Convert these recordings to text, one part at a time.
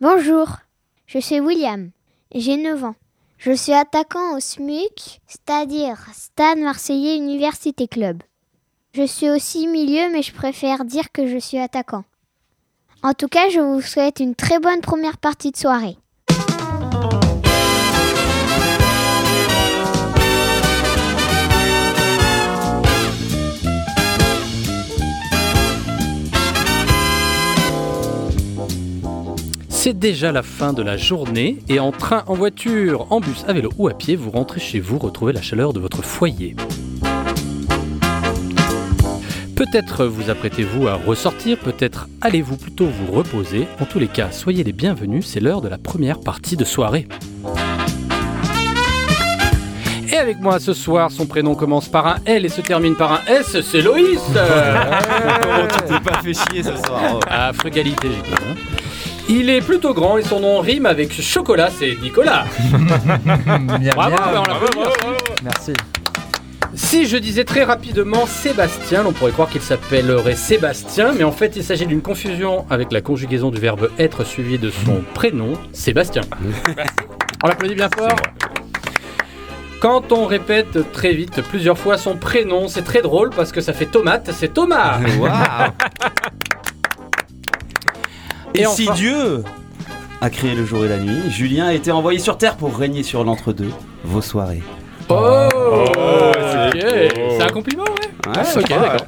Bonjour, je suis William, j'ai 9 ans. Je suis attaquant au SMUC, c'est-à-dire Stade Marseillais Université Club. Je suis aussi milieu, mais je préfère dire que je suis attaquant. En tout cas, je vous souhaite une très bonne première partie de soirée. C'est déjà la fin de la journée et en train, en voiture, en bus, à vélo ou à pied, vous rentrez chez vous retrouver la chaleur de votre foyer. Peut-être vous apprêtez-vous à ressortir, peut-être allez-vous plutôt vous reposer. En tous les cas, soyez les bienvenus, c'est l'heure de la première partie de soirée. Et avec moi ce soir, son prénom commence par un L et se termine par un S, c'est Loïs Comment tu t'es pas fait chier ce soir À frugalité, j'ai dit. hein. Il est plutôt grand et son nom rime avec chocolat, c'est Nicolas. Bien, Bravo, bien. on l'applaudit, merci. Merci. Si je disais très rapidement Sébastien, on pourrait croire qu'il s'appellerait Sébastien, mais en fait il s'agit d'une confusion avec la conjugaison du verbe être suivi de son prénom, Sébastien. On l'applaudit bien fort. Quand on répète très vite plusieurs fois son prénom, c'est très drôle parce que ça fait tomate, c'est Thomas. Waouh Et, Et si Dieu a créé le jour et la nuit, Julien a été envoyé sur Terre pour régner sur l'entre-deux, vos soirées. Oh, c'est beau. C'est un compliment, ouais. Ouais, ok, d'accord.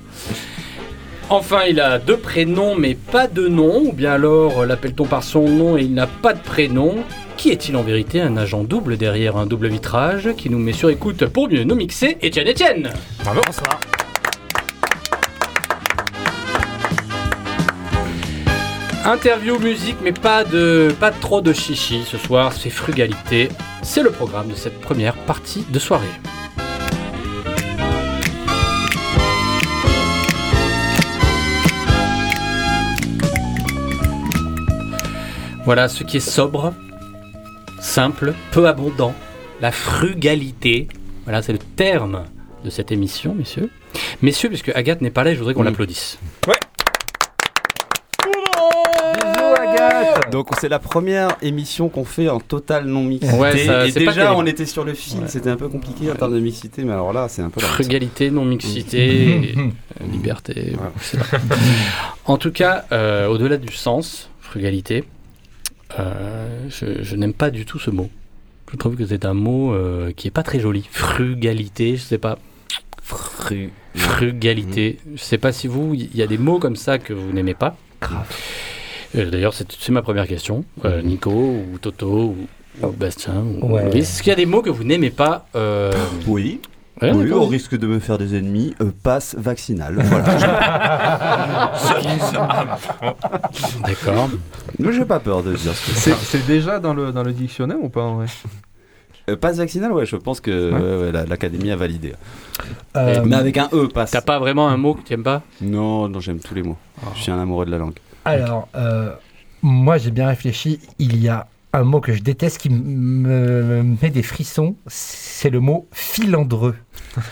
Enfin, il a deux prénoms mais pas de nom, ou bien alors l'appelle-t-on par son nom et il n'a pas de prénom. Qui est-il en vérité Un agent double derrière un double vitrage qui nous met sur écoute pour mieux nous mixer Etienne Etienne Bravo. Bonsoir. Interview, musique, mais pas de pas trop de chichi ce soir, c'est frugalité. C'est le programme de cette première partie de soirée. Voilà ce qui est sobre, simple, peu abondant, la frugalité. Voilà, c'est le terme de cette émission, messieurs. Messieurs, puisque Agathe n'est pas là, je voudrais qu'on l'applaudisse. Bisous Agathe. Donc c'est la première émission qu'on fait en total non mixité. Ouais, ça- et déjà on était sur le fil, Ouais. c'était un peu compliqué en termes de mixité, mais alors là c'est un peu. Frugalité, non-mixité, euh, liberté. En tout cas, euh, au-delà du sens, frugalité, euh, je, je n'aime pas du tout ce mot. Je trouve que c'est un mot euh, qui est pas très joli. Frugalité, je sais pas. Fru- Frugalité. Je sais pas si vous, il y a des mots comme ça que vous n'aimez pas. Grave. Euh, D'ailleurs, c'est ma première question. Euh, Nico ou Toto ou, ou Bastien ou Ouais. Est-ce qu'il y a des mots que vous n'aimez pas euh, Oui, ouais, oui, au risque de me faire des ennemis, euh, passe vaccinal. Voilà. D'accord. mais j'ai pas peur de dire ce que C'est c'est. c'est déjà dans le, dans le dictionnaire ou pas en vrai? Euh, passe vaccinal, ouais, je pense que Ouais. ouais, l'académie a validé. Euh, Mais avec un E, passe. T'as pas vraiment un mot que tu aimes pas? Non, non, j'aime tous les mots. Je suis un amoureux de la langue. Alors, euh, moi j'ai bien réfléchi. Il y a un mot que je déteste qui me met des frissons. C'est le mot filandreux.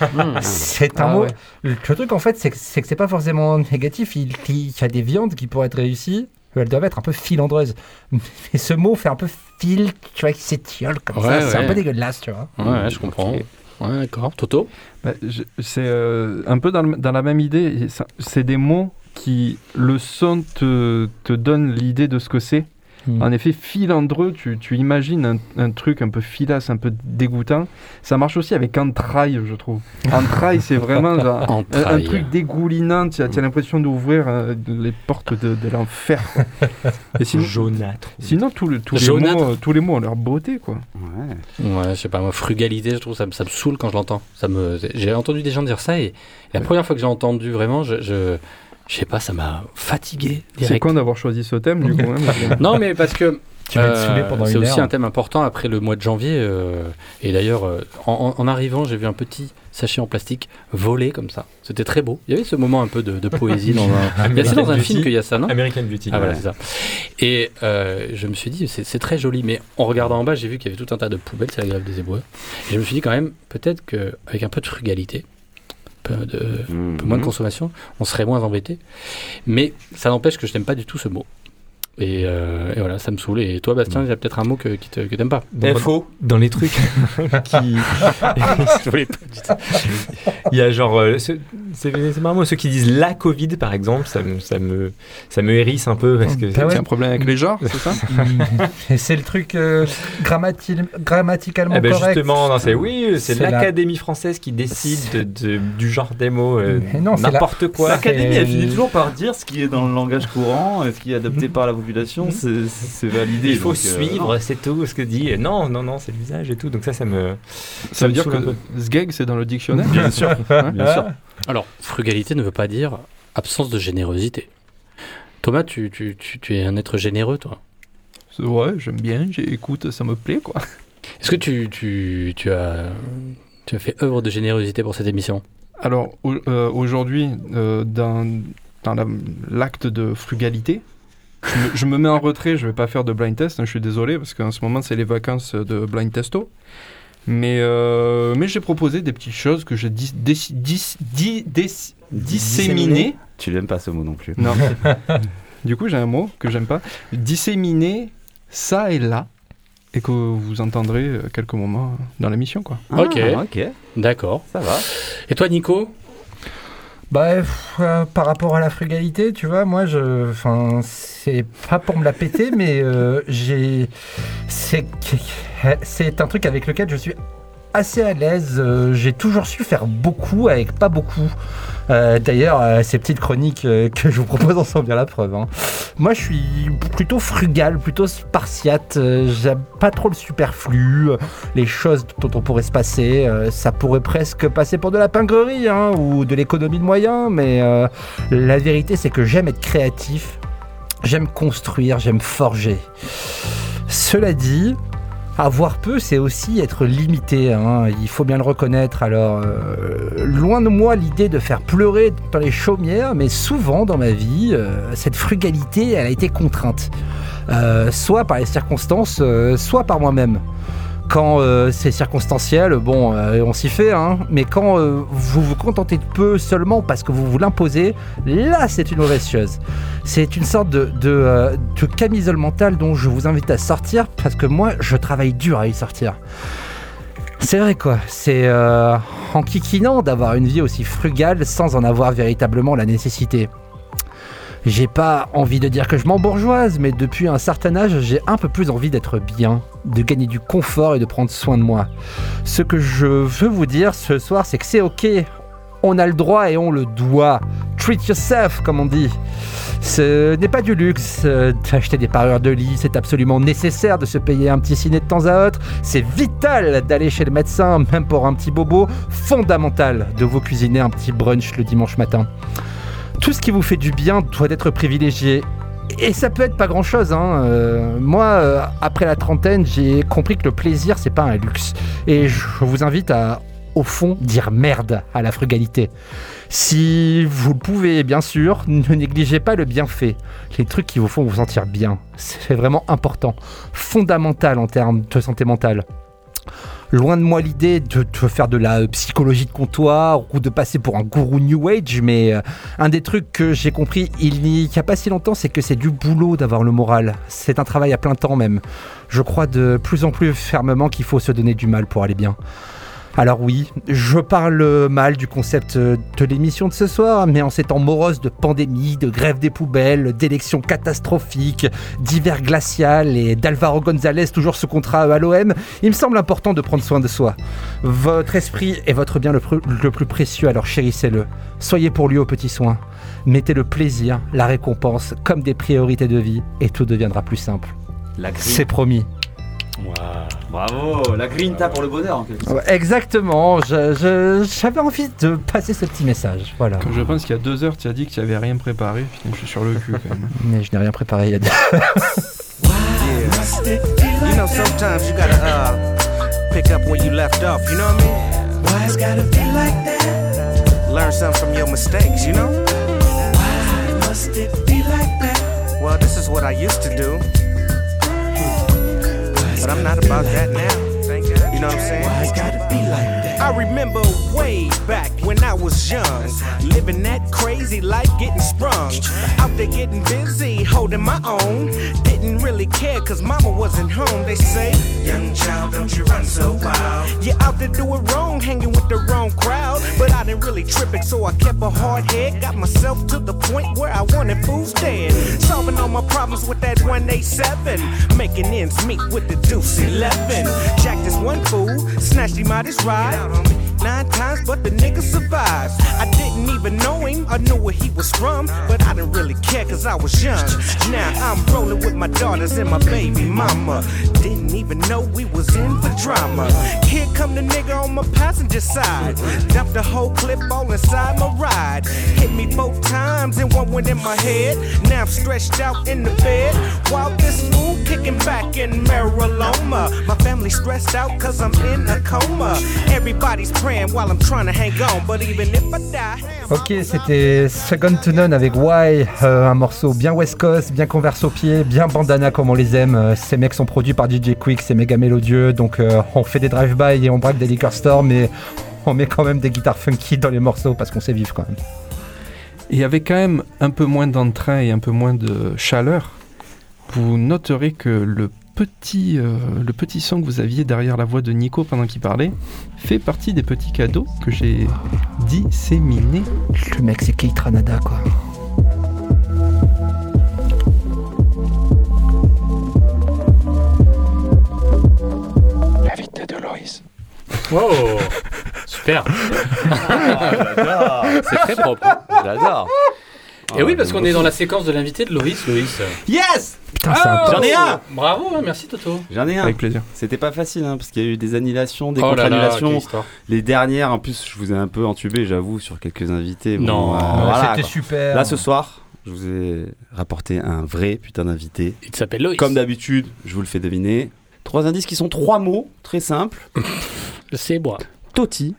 Hmm. C'est un Ah mot. ouais. Le, truc en fait, c'est que c'est pas forcément négatif. Il, il y a des viandes qui pourraient être réussies. Elles doivent être un peu filandreuses. Mais ce mot fait un peu fil, tu vois, qui s'étiole comme Ouais, ça. C'est un peu dégueulasse, tu vois. Ouais, je comprends. Ouais, d'accord. Toto? Bah, C'est euh, un peu dans, le- dans la même idée. C'est des mots qui, le son te, te donne l'idée de ce que c'est. Hmm. En effet, filandreux, tu, tu imagines un, un truc un peu filasse, un peu dégoûtant. Ça marche aussi avec entraille, je trouve. Entraille, c'est vraiment genre, un, un truc dégoulinant. Tu as, tu as l'impression d'ouvrir euh, les portes de, de l'enfer. sinon, Jaunâtre. sinon tous, les, tous, les mots, tous les mots ont leur beauté, quoi. Ouais. Ouais, je sais pas, moi, frugalité, je trouve ça, me- ça me saoule quand je l'entends. Ça me, j'ai entendu des gens dire ça et la première fois que j'ai entendu vraiment, je, je, je sais pas, ça m'a fatigué. C'est con d'avoir choisi ce thème, du coup. hein, Non, mais parce que Tu vas être Euh, C'est aussi un thème important après le mois de janvier. euh, et d'ailleurs, euh, en, arrivant, j'ai vu un petit sachet en plastique voler comme ça. C'était très beau. Il y avait ce moment un peu de, de poésie dans un. Il y a- C'est dans un Beauty. film qu'il y a ça, non? American Beauty. Ah voilà, Ouais. c'est ça. Et euh, je me suis dit, c'est très joli, mais en regardant en bas, j'ai vu qu'il y avait tout un tas de poubelles, c'est la grève des éboueurs. Et je me suis dit quand même, peut-être qu'avec un peu de frugalité, peu, de, un peu moins de consommation, on serait moins embêté. Mais ça n'empêche que je n'aime pas du tout ce mot. Et, euh, et voilà, ça me saoule. Et toi, Bastien, il y a peut-être un mot que, qui te, que t'aimes pas. Dans, dans les trucs qui. Il y a genre. euh, ce- c'est c'est marrant, moi, ceux qui disent la Covid, par exemple, ça me, ça me, ça me hérisse un peu parce que. Bah ouais. C'est un problème avec les genres, c'est ça Et c'est le truc euh, grammati- grammaticalement Eh ben correct. justement, non, c'est oui, c'est C'est la- l'Académie française qui décide de- de- du genre des mots, euh, la- n'importe quoi. L'Académie, elle finit toujours par dire ce qui est dans le langage courant, ce qui est adopté par la population, c'est c'est validé. Il faut donc, euh, suivre, c'est tout ce que dit. Non, non, non, c'est l'usage et tout. Donc ça, ça me. Ça veut me dire que. Sgeg, c'est dans le dictionnaire Bien sûr, bien sûr. Alors, frugalité ne veut pas dire absence de générosité. Thomas, tu, tu, tu, tu es un être généreux, toi. C'est- Ouais, j'aime bien, j'écoute, ça me plaît, quoi. Est-ce que tu, tu, tu, as, tu as fait œuvre de générosité pour cette émission? Alors, au- euh, aujourd'hui, euh, dans, dans la- l'acte de frugalité, je me, je me mets en retrait, je vais pas faire de blind test, hein, je suis désolé, parce qu'en ce moment, c'est les vacances de blind testo. Mais, euh, mais j'ai proposé des petites choses que j'ai dis, dis- dis- dis- dis- disséminées. Tu l'aimes pas ce mot non plus. Non. du coup, j'ai un mot que j'aime pas. Disséminer ça et là. Et que vous entendrez euh, quelques moments dans l'émission, quoi. Ah, Ok. ok, D'accord. ça va. Et toi, Nico? Bah, euh, par rapport à la frugalité, tu vois, moi, je, enfin, c'est pas pour me la péter, mais euh, j'ai, c'est, c'est un truc avec lequel je suis assez à l'aise. Euh, j'ai toujours su faire beaucoup avec pas beaucoup. Euh, D'ailleurs, euh, ces petites chroniques que je vous propose en sont bien la preuve. hein. Moi, je suis plutôt frugal, plutôt spartiate. J'aime pas trop le superflu, les choses dont on pourrait se passer. Ça pourrait presque passer pour de la pingrerie hein, ou de l'économie de moyens, mais la vérité, c'est que j'aime être créatif. J'aime construire, j'aime forger. Cela dit, avoir peu, c'est aussi être limité. hein, Il faut bien le reconnaître. Alors, euh, loin de moi l'idée de faire pleurer dans les chaumières, mais souvent dans ma vie, euh, cette frugalité, a été contrainte. Euh, soit par les circonstances, soit par moi-même. Quand euh, c'est circonstanciel, bon, euh, on s'y fait, hein, mais quand euh, vous vous contentez de peu seulement parce que vous vous l'imposez, là c'est une mauvaise chose. C'est une sorte de, camisole mentale dont je vous invite à sortir parce que moi je travaille dur à y sortir. C'est vrai quoi, c'est euh, enquiquinant d'avoir une vie aussi frugale sans en avoir véritablement la nécessité. J'ai pas envie de dire que je m'embourgeoise, mais depuis un certain âge, j'ai un peu plus envie d'être bien, de gagner du confort et de prendre soin de moi. Ce que je veux vous dire ce soir, c'est que c'est ok. On a le droit et on le doit. Treat yourself, comme on dit. Ce n'est pas du luxe d'acheter des parures de lit, c'est absolument nécessaire de se payer un petit ciné de temps à autre. C'est vital d'aller chez le médecin, même pour un petit bobo. Fondamental de vous cuisiner un petit brunch le dimanche matin. Tout ce qui vous fait du bien doit être privilégié. Et ça peut être pas grand chose. Hein. Euh, moi, euh, après la trentaine, j'ai compris que le plaisir, c'est pas un luxe. Et je vous invite à, au fond, dire merde à la frugalité. Si vous le pouvez, bien sûr, ne négligez pas le bienfait. Les trucs qui vous font vous sentir bien. C'est vraiment important. Fondamental en termes de santé mentale. Loin de moi l'idée de, faire de la euh, psychologie de comptoir ou de passer pour un gourou New Age, mais euh, un des trucs que j'ai compris il n'y a pas si longtemps, c'est que c'est du boulot d'avoir le moral. C'est un travail à plein temps même. Je crois de plus en plus fermement qu'il faut se donner du mal pour aller bien. Alors oui, je parle mal du concept euh, de l'émission de ce soir, mais en ces temps moroses de pandémie, de grève des poubelles, d'élections catastrophiques, d'hiver glacial et d'Alvaro González toujours sous contrat à l'OM, il me semble important de prendre soin de soi. Votre esprit est votre bien le, pr- le plus précieux, alors chérissez-le. Soyez pour lui aux petits soins. Mettez le plaisir, la récompense comme des priorités de vie, et tout deviendra plus simple. C'est promis. Bravo, la grinta pour le bonheur en quelque sorte. Ouais, Exactement, je- je- j'avais envie de passer ce petit message, voilà. Quand je pense qu'il y a deux heures, tu as dit que tu n'avais rien préparé. Putain, je suis sur le cul quand même. Mais je n'ai rien préparé il y a You know, sometimes you gotta uh, pick up where you left off, you know what I mean? Why it's gotta be like that? Learn something from your mistakes, you know? Why must it be like that? Well, this is what I used to do. But I'm not about that now. You know what I'm saying? Why it gotta be like that? I remember way back when I was young, living that crazy life, getting sprung. Out there getting busy, holding my own. Didn't really care cause mama wasn't home. They say, Young child, don't you run so wild. You out there doing wrong, hanging with the wrong crowd. But I didn't really trip it, so I kept a hard head. Got myself to the point where I wanted fools dead. Solving all my problems with that 187. Making ends meet with the deuce 11. Jack this one fool, snatched him out his ride. Nine times, but the nigga survives. I didn't even know him, I knew where he was from, but I didn't really care cause I was young. Now I'm rolling with my daughters and my baby mama. Didn't even know we was in for drama. Here come the nigga on my passenger side. Dumped the whole clip all inside my ride. Hit me both times and one went in my head. Now I'm stretched out in the bed while this fool kicking back in Mariloma. My family stressed out cause I'm in a coma. Everybody's praying while I'm trying to hang on, Ok, c'était Second to None avec Why, euh, un morceau bien West Coast, bien converse au pied, bien bandana comme on les aime. Euh, ces mecs sont produits par DJ Quick, c'est méga mélodieux, donc euh, on fait des drive-by et on braque des liquor stores, mais on met quand même des guitares funky dans les morceaux parce qu'on sait vivre quand même. Et avec quand même un peu moins d'entrain et un peu moins de chaleur, vous noterez que le petit, euh, le petit son que vous aviez derrière la voix de Nico pendant qu'il parlait fait partie des petits cadeaux que j'ai disséminés. Le mec, c'est Ranada quoi. L'invité de Loïs. Wow Super C'est très propre. J'adore. Et oui, parce qu'on est dans la séquence de l'invité de Loïs. Loïs. Yes Putain, c'est un Oh J'en ai un Bravo, hein, merci Toto. J'en ai un. Avec plaisir. C'était pas facile, hein, parce qu'il y a eu des annulations, des Oh contre-annulations. quelle histoire. Les dernières, en plus, je vous ai un peu entubé, j'avoue, sur quelques invités. Bon, Non. euh, voilà, C'était quoi. super. Là, ce soir, je vous ai rapporté un vrai putain d'invité. Il s'appelle Loïs. Comme d'habitude, je vous le fais deviner. Trois indices qui sont trois mots, très simples. C'est moi. Toti,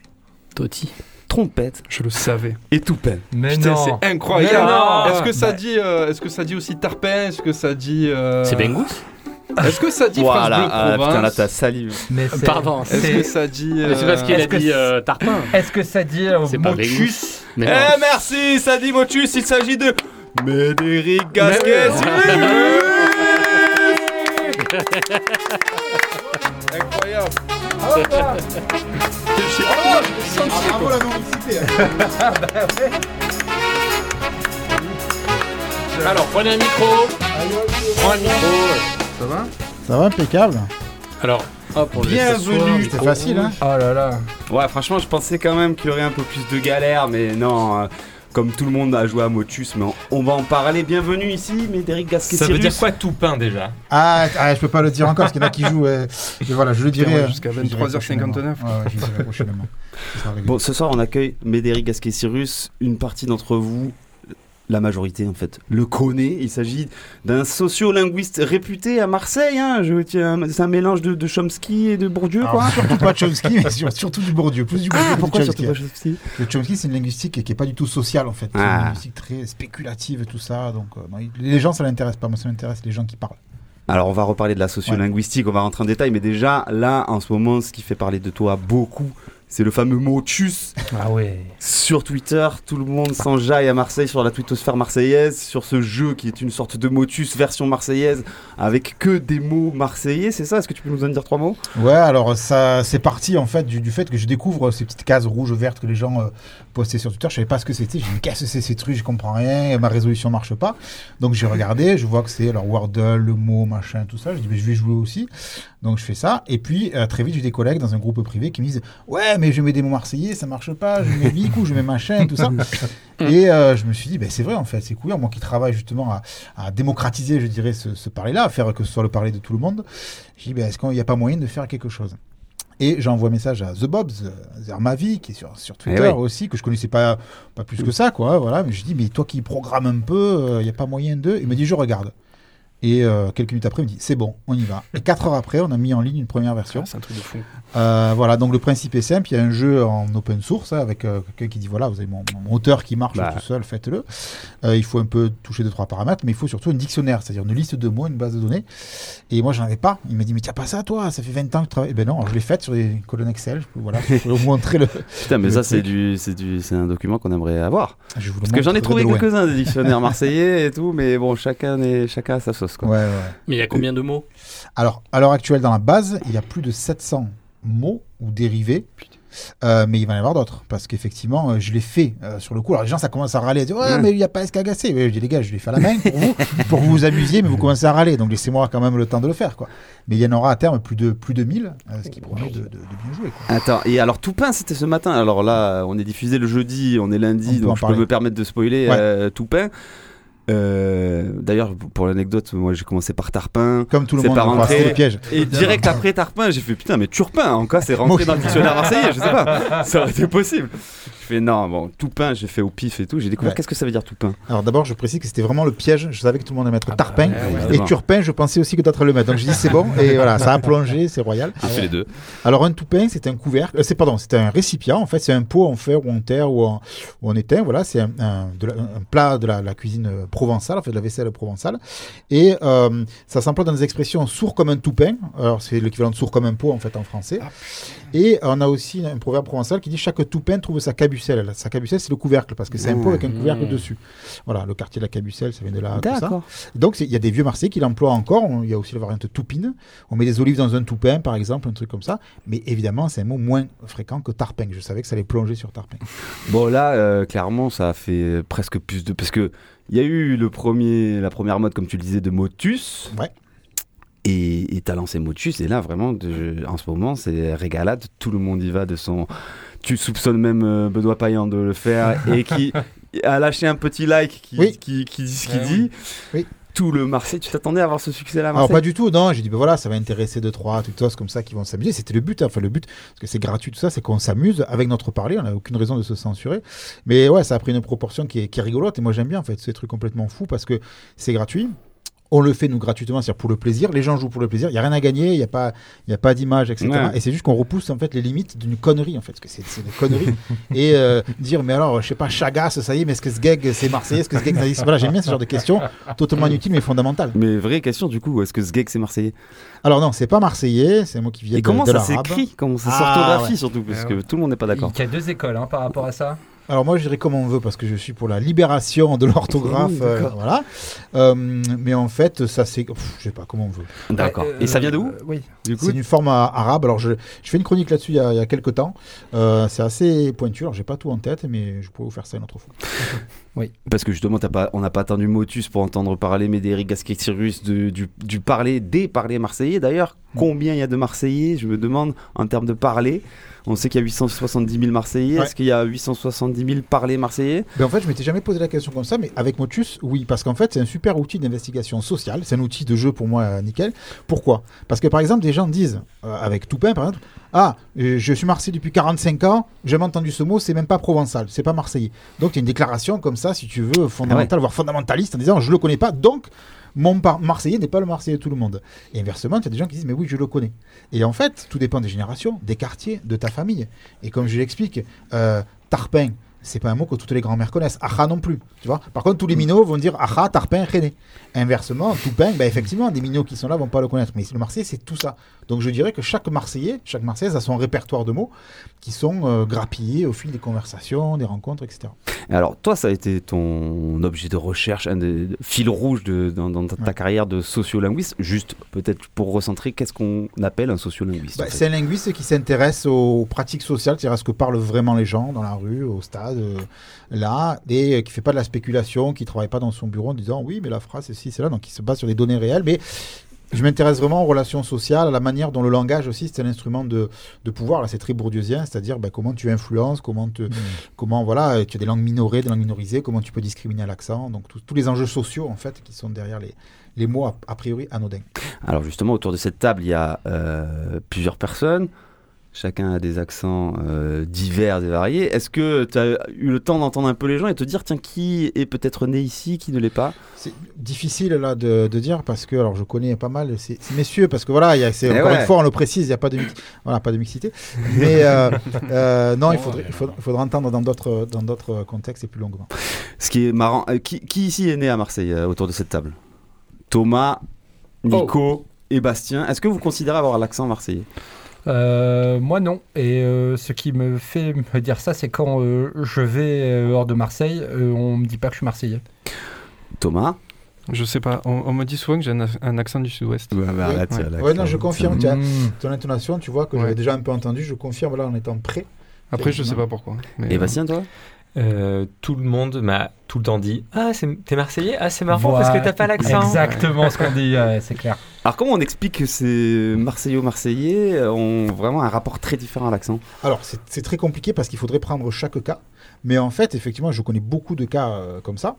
Toti. Trompette Je le savais. et toupin. Mais Putain, non. c'est incroyable. Mais non. Est-ce que ça Bah. dit, euh, est-ce que ça dit aussi Tarpin? Est-ce que ça dit euh, C'est Bengus? Est-ce que ça dit France Voilà, Bleu ah, putain, là, t'as salive. Mais c'est- Pardon. Est-ce c'est- que ça dit Mais C'est parce euh, qu'il a dit euh, Tarpin. Est-ce que ça dit euh, C'est pas Motus? Eh merci, ça dit Motus, il s'agit de Médéric Gasquet. Incroyable. La non-mixité. Alors, prenez un micro. Prends un micro. Ça va Ça va, impeccable. Alors, hop, on laisse s'asseoir, Bienvenue. C'était facile, hein Oh là là. Ouais, franchement, je pensais quand même qu'il y aurait un peu plus de galère, mais non. euh, comme tout le monde a joué à Motus, mais on, va en parler. Bienvenue ici, Médéric Gasquet. Ça veut dire quoi tout pain déjà ah, ah, je peux pas le dire encore parce qu'il y en a qui jouent. euh, mais voilà, je le dirai. Euh, jusqu'à je le dirai 23h59. prochainement. Ouais, ouais, je le dirai prochainement. Ça sera réglé. Bon, ce soir, on accueille Médéric Gasquet-Cyrus. Une partie d'entre vous, la majorité en fait, le connaît. Il s'agit d'un sociolinguiste réputé à Marseille. Hein. Je tiens, c'est un mélange de, de Chomsky et de Bourdieu, Alors, quoi. surtout pas Chomsky, mais sur- surtout du Bourdieu. Plus du Bourdieu Ah, que pourquoi du surtout Chomsky. pas Chomsky? Le Chomsky, c'est une linguistique qui est pas du tout sociale en fait. C'est Ah. une linguistique très spéculative et tout ça. Donc, euh, non, les gens, ça l'intéresse pas. Moi, ça m'intéresse les gens qui parlent. Alors, on va reparler de la sociolinguistique, on va rentrer en détail, mais déjà, là, en ce moment, ce qui fait parler de toi beaucoup, c'est le fameux motus Ah ouais. sur Twitter. Tout le monde s'enjaille à Marseille sur la twittosphère marseillaise, sur ce jeu qui est une sorte de motus version marseillaise, avec que des mots marseillais, c'est ça? Est-ce que tu peux nous en dire trois mots? Ouais, alors ça, c'est parti en fait du, du fait que je découvre ces petites cases rouges, vertes que les gens euh, postaient sur Twitter. Je savais pas ce que c'était. J'ai dit, qu'est-ce que c'est ces trucs? Je comprends rien. Ma résolution marche pas. Donc j'ai regardé. Je vois que c'est alors Wordle, le mot, machin, tout ça. Je dis, mais je vais jouer aussi. Donc je fais ça. Et puis euh, très vite, j'ai des collègues dans un groupe privé qui me disent, ouais, mais je mets des mots marseillais, ça marche pas. Je mets bicou, je mets machin, tout ça. Et euh, je me suis dit, ben, c'est vrai en fait, c'est cool. Moi qui travaille justement à, à démocratiser, je dirais, ce, ce parler-là, à faire que ce soit le parler de tout le monde. Je dis, ben, est-ce qu'il n'y a pas moyen de faire quelque chose? Et j'envoie un message à The Bobs, euh, Zermavi, qui est sur, sur Twitter Eh oui. aussi, que je connaissais pas, pas plus que ça, quoi. Voilà. Mais je dis, mais toi qui programmes un peu, il n'y a pas moyen de. Il me dit, je regarde. Et euh, quelques minutes après, il me dit c'est bon, on y va. Et 4 heures après, on a mis en ligne une première version. Ah, C'est un truc de fou. Euh, voilà, donc le principe est simple. Il y a un jeu en open source hein, avec euh, quelqu'un qui dit voilà, vous avez mon, mon moteur qui marche Bah. tout seul, faites-le. Il faut un peu toucher deux trois paramètres, mais il faut surtout un dictionnaire, c'est-à-dire une liste de mots, une base de données. Et moi, j'en avais pas. Il m'a dit mais t'as pas ça toi Ça fait 20 ans que tu travailles. Eh ben non, alors, je l'ai fait sur les colonnes Excel. Je peux, voilà, je peux vous montrer le. Putain, mais Le ça, c'est du, c'est du, c'est un document qu'on aimerait avoir. Je vous le Parce que j'en ai trouvé quelques-uns des dictionnaires marseillais et tout, mais bon, chacun, est, chacun a sa sauce, quoi. Ouais, ouais. Mais il y a combien de mots? Alors, à l'heure actuelle, dans la base, il y a plus de 700 mots ou dérivés. Euh, mais il va y en avoir d'autres parce qu'effectivement, euh, je l'ai fait euh, sur le coup. Alors, les gens, ça commence à râler, à dire Ouais, mais il n'y a pas escagacé. Mais je dis Les gars, je l'ai fait à la main pour vous, pour que vous vous amusiez, mais vous commencez à râler. Donc, laissez-moi quand même le temps de le faire. Quoi. Mais il y en aura à terme plus de, plus de 1000, euh, ce qui promet de, de- de bien jouer. Quoi. Attends, et alors Toupin, c'était ce matin. Alors là, on est diffusé le jeudi, on est lundi, donc je peux me permettre de spoiler Ouais. euh, Toupin. Euh, D'ailleurs, pour l'anecdote, moi j'ai commencé par Tarpin. Comme tout le C'est monde, pas enfin, rentré. c'est le piège. Et direct après Tarpin, j'ai fait putain, mais Turpin, en quoi c'est rentré dans le dictionnaire marseillais Je sais pas, ça aurait été possible. Je fais non, bon, Toupin, j'ai fait au pif et tout. J'ai découvert Ouais. qu'est-ce que ça veut dire Toupin? Alors, d'abord, je précise que c'était vraiment le piège. Je savais que tout le monde allait mettre Tarpin. ouais, et évidemment. Turpin, je pensais aussi que d'autres allaient le mettre. Donc, je dis C'est bon. Et voilà, ça a plongé, c'est royal. J'ai fait les deux. Alors un toupin, c'est un couvercle, euh, c'est pardon, c'est un récipient. En fait, c'est un pot en fer ou en terre ou en, ou en étain. Voilà, c'est un, plat de la, la cuisine euh, provençale, en fait, de la vaisselle provençale. Et euh, ça s'emploie dans des expressions sourd comme un toupin. Alors c'est l'équivalent de sourd comme un pot en fait en français. Et on a aussi un proverbe provençal qui dit chaque toupin trouve sa cabucelle. Sa cabucelle, c'est le couvercle parce que c'est un pot avec un couvercle Mmh. dessus. Voilà, le quartier de la cabucelle, ça vient de là. tout ça. Donc il y a des vieux Marseillais qui l'emploient encore. On- Il y a aussi la variante toupine. On met des olives dans un toupin, par exemple, un truc comme ça. Mais évidemment, c'est un mot moins fréquent que tarpin. Je savais que ça allait plonger sur tarpin. Bon là, euh, clairement, ça a fait presque plus de parce que il y a eu le premier, la première mode comme tu le disais de Motus. Ouais. Et et t'as lancé Motus et là vraiment, de- en ce moment, c'est régalade. Tout le monde y va de son. Tu soupçonnes même euh, Benoît Payan de le faire et qui a lâché un petit like qui, Oui. qui, qui dit ce qu'il Ouais, dit. Oui. Tout le Marseille, tu t'attendais à avoir ce succès-là, à Alors Marseille pas du tout, non. J'ai dit ben voilà, ça va intéresser deux trois tweetos comme ça qui vont s'amuser. C'était le but. hein. Enfin le but, parce que c'est gratuit tout ça, c'est qu'on s'amuse avec notre parler. On n'a aucune raison de se censurer. Mais ouais, ça a pris une proportion qui est, qui est rigolote et moi j'aime bien en fait ces trucs complètement fous parce que c'est gratuit. On le fait nous gratuitement, c'est-à-dire pour le plaisir. Les gens jouent pour le plaisir. Il y a rien à gagner. Il y a pas, il y a pas d'image, etc. Ouais. Et c'est juste qu'on repousse en fait les limites d'une connerie en fait, parce que c'est des conneries. et euh, dire mais alors je sais pas Chagas, ça y est, mais est-ce que ce gag c'est marseillais, est-ce que ce gag ça Voilà, j'aime bien ce genre de questions totalement inutiles mais fondamentales. Mais vraie question du coup, est-ce que ce gag c'est marseillais? Alors non, c'est pas marseillais, c'est mot qui vient Et de, comment de ça s'écrit? Comment ça Ah, s'orthographie ouais. surtout Parce Ah que tout le monde n'est pas d'accord. Il y a deux écoles hein, par rapport à ça. Alors moi je dirais comme on veut parce que je suis pour la libération de l'orthographe, Mmh, euh, voilà. Euh, mais en fait ça c'est, je sais pas comment on veut. D'accord. Et ça vient de euh, où Oui. Du coup C'est une forme arabe. Alors je, je fais une chronique là-dessus il y a, il y a quelques temps. Euh, c'est assez pointu. Alors j'ai pas tout en tête, mais je pourrais vous faire ça une autre fois. Parce que justement, t'as pas, on n'a pas attendu Motus pour entendre parler Médéric Gasquet-Cyrus de- du, du parler, des parlers marseillais. D'ailleurs, combien il y a de Marseillais Je me demande en termes de parler? On sait qu'il y a 870 000 Marseillais. Ouais. Est-ce qu'il y a 870 000 parlers marseillais? Ben, en fait, je m'étais jamais posé la question comme ça, mais avec Motus, oui, parce qu'en fait, c'est un super outil d'investigation sociale. C'est un outil de jeu pour moi, euh, nickel. Pourquoi? Parce que par exemple, des gens disent, euh, avec Toupin par exemple, ah, euh, je suis Marseillais depuis 45 ans, j'ai jamais entendu ce mot, c'est même pas provençal, c'est pas marseillais. Donc, il y a une déclaration comme ça, si tu veux, fondamentale, voire fondamentaliste, en disant, je le connais pas, donc. Mon Marseillais n'est pas le Marseillais de tout le monde. Et inversement, tu as des gens qui disent Mais oui, je le connais. Et en fait, tout dépend des générations, des quartiers, de ta famille. Et comme je l'explique, euh, Tarpin, c'est pas un mot que toutes les grand-mères connaissent. Acha non plus. Tu vois Par contre, tous les minots vont dire Acha, Tarpin, René. Inversement, Toupin, ben, effectivement, des minots qui sont là vont pas le connaître. Mais le Marseillais, c'est tout ça. Donc je dirais que chaque Marseillais, chaque Marseillaise a son répertoire de mots qui sont euh, grappillés au fil des conversations, des rencontres, etc. Et Alors, toi, ça a été ton objet de recherche, un des fils rouges de, dans, dans ta, ta Ouais. carrière de sociolinguiste. Juste, peut-être pour recentrer, qu'est-ce qu'on appelle un sociolinguiste Bah, en fait? c'est un linguiste qui s'intéresse aux pratiques sociales, c'est-à-dire à ce que parlent vraiment les gens dans la rue, au stade, euh, là, et euh, qui fait pas de la spéculation, qui travaille pas dans son bureau en disant oui, mais la phrase c'est ci, c'est là, donc qui se base sur des données réelles. Mais je m'intéresse vraiment aux relations sociales, à la manière dont le langage aussi c'est un instrument de, de pouvoir. Là, c'est très bourdieusien, c'est-à-dire bah, comment tu influences, comment, te, comment voilà, euh, tu as des langues minorées, des langues minorisées, comment tu peux discriminer à l'accent, donc tous- tous les enjeux sociaux en fait qui sont derrière les, les mots a, a priori anodins. Alors justement, autour de cette table, il y a euh, plusieurs personnes. Chacun a des accents euh, divers et variés. Est-ce que tu as eu le temps d'entendre un peu les gens et te dire, tiens, qui est peut-être né ici, qui ne l'est pas? C'est difficile là de, de dire parce que alors je connais pas mal ces, ces messieurs parce que voilà, il y a, c'est, Eh encore ouais. une fois on le précise, il n'y a pas de mix- voilà pas de mixité. Mais euh, euh, non, il faudrait, il faudra, il faudra entendre dans d'autres dans d'autres contextes et plus longuement. Ce qui est marrant, euh, qui, qui ici est né à Marseille euh, autour de cette table? Thomas, Nico et Bastien. Est-ce que vous considérez avoir l'accent marseillais? Euh, moi non. Et euh, ce qui me fait me dire ça, c'est quand euh, je vais euh, hors de Marseille, euh, on me dit pas que je suis marseillais. Thomas? Je sais pas, on, on me dit souvent que j'ai un, un accent du sud-ouest. Ouais, bah, arrête, Ouais. Ouais, non, je confirme. Tiens, Mmh. ton intonation, tu vois que Ouais. j'avais déjà un peu entendu. Je confirme là en étant prêt. Après, je sais pas pourquoi. mais, Et Bastien, toi? Euh, tout le monde m'a tout le temps dit Ah, t'es Marseillais? Ah, c'est marrant parce que t'as pas l'accent. Exactement ce qu'on dit, ouais, c'est clair. Alors comment on explique que ces Marseillais-Marseillais ont vraiment un rapport très différent à l'accent? Alors, c'est c'est très compliqué parce qu'il faudrait prendre chaque cas. Mais en fait, effectivement, je connais beaucoup de cas euh, comme ça.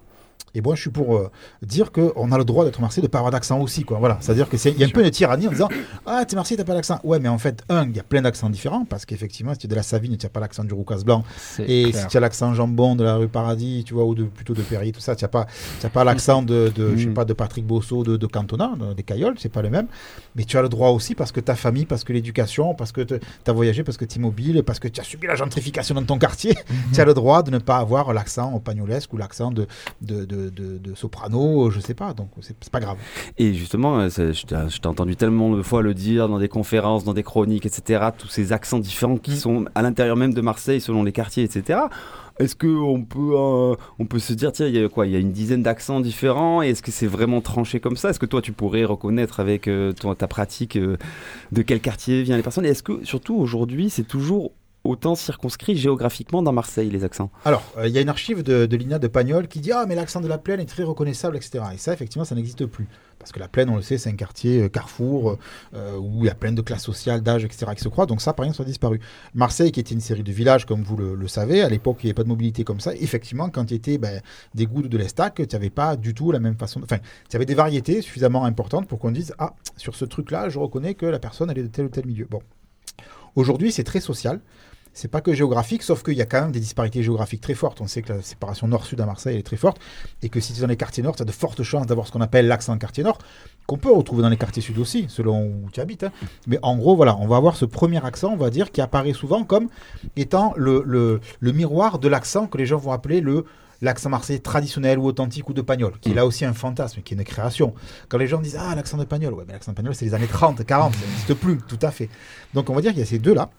Et moi, je suis pour euh, dire qu'on a le droit d'être Marseillais, de ne pas avoir d'accent aussi. Quoi. Voilà. C'est-à-dire qu'il y a un peu une tyrannie en disant Ah, t'es Marseillais, t'as pas d'accent. Ouais, mais en fait, un, il y a plein d'accents différents parce qu'effectivement, si tu es de la Savine, tu n'as pas l'accent du Roucas Blanc. Et clair. si tu as l'accent jambon de la rue Paradis, tu vois, ou de, plutôt de Perry, tout ça, tu n'as pas, as pas l'accent de, de, je sais Mm. pas, de Patrick Bosso, de, de Cantona, de- des Cailloles, c'est pas le même. Mais tu as le droit aussi parce que ta famille, parce que l'éducation, parce que tu as voyagé, parce que tu es mobile, parce que tu as subi la gentrification dans ton quartier, tu as le droit de ne pas avoir l'accent pagnolesque ou l'accent de, de, de, de- de soprano, je sais pas. Donc c'est pas grave. Et justement, euh, je t'ai entendu tellement de fois le dire dans des conférences, dans des chroniques, etc. Tous ces accents différents qui Mm. sont à l'intérieur même de Marseille, selon les quartiers, etc. Est-ce qu'on peut, euh, on peut se dire, tiens, il y a quoi? Il y a une dizaine d'accents différents. Et est-ce que c'est vraiment tranché comme ça? Est-ce que toi, tu pourrais reconnaître avec euh, ton- ta pratique euh, de quel quartier viennent les personnes? Et est-ce que, surtout aujourd'hui, c'est toujours autant circonscrit géographiquement dans Marseille, les accents Alors, euh, il y a une archive de, l'INA de Pagnol qui dit Ah, mais l'accent de la plaine est très reconnaissable, etc. Et ça, effectivement, ça n'existe plus. Parce que la plaine, on le sait, c'est un quartier euh, carrefour euh, où il y a plein de classes sociales, d'âge, etc. qui se croient. Donc, ça, par exemple, ça a disparu. Marseille, qui était une série de villages, comme vous le, savez, à l'époque, il n'y avait pas de mobilité comme ça. Effectivement, quand tu étais ben, des gouttes de l'Estac, tu n'avais pas du tout la même façon. de- Enfin, tu avais des variétés suffisamment importantes pour qu'on dise Ah, sur ce truc-là, je reconnais que la personne, elle est de tel ou tel milieu. Bon. Aujourd'hui, c'est très social. C'est pas que géographique, sauf qu'il y a quand même des disparités géographiques très fortes. On sait que la séparation nord-sud à Marseille est très forte, et que si tu es dans les quartiers nord, tu as de fortes chances d'avoir ce qu'on appelle l'accent quartier nord, qu'on peut retrouver dans les quartiers sud aussi, selon où tu habites. hein. Mais en gros, voilà, on va avoir ce premier accent, on va dire, qui apparaît souvent comme étant le miroir de l'accent que les gens vont appeler le l'accent marseillais traditionnel ou authentique ou de Pagnol, qui est là aussi un fantasme, qui est une création. Quand les gens disent Ah, l'accent de Pagnol, ouais, mais l'accent de Pagnol, c'est les années 30, 40, ça n'existe plus, tout à fait. Donc on va dire qu'il y a ces deux-là.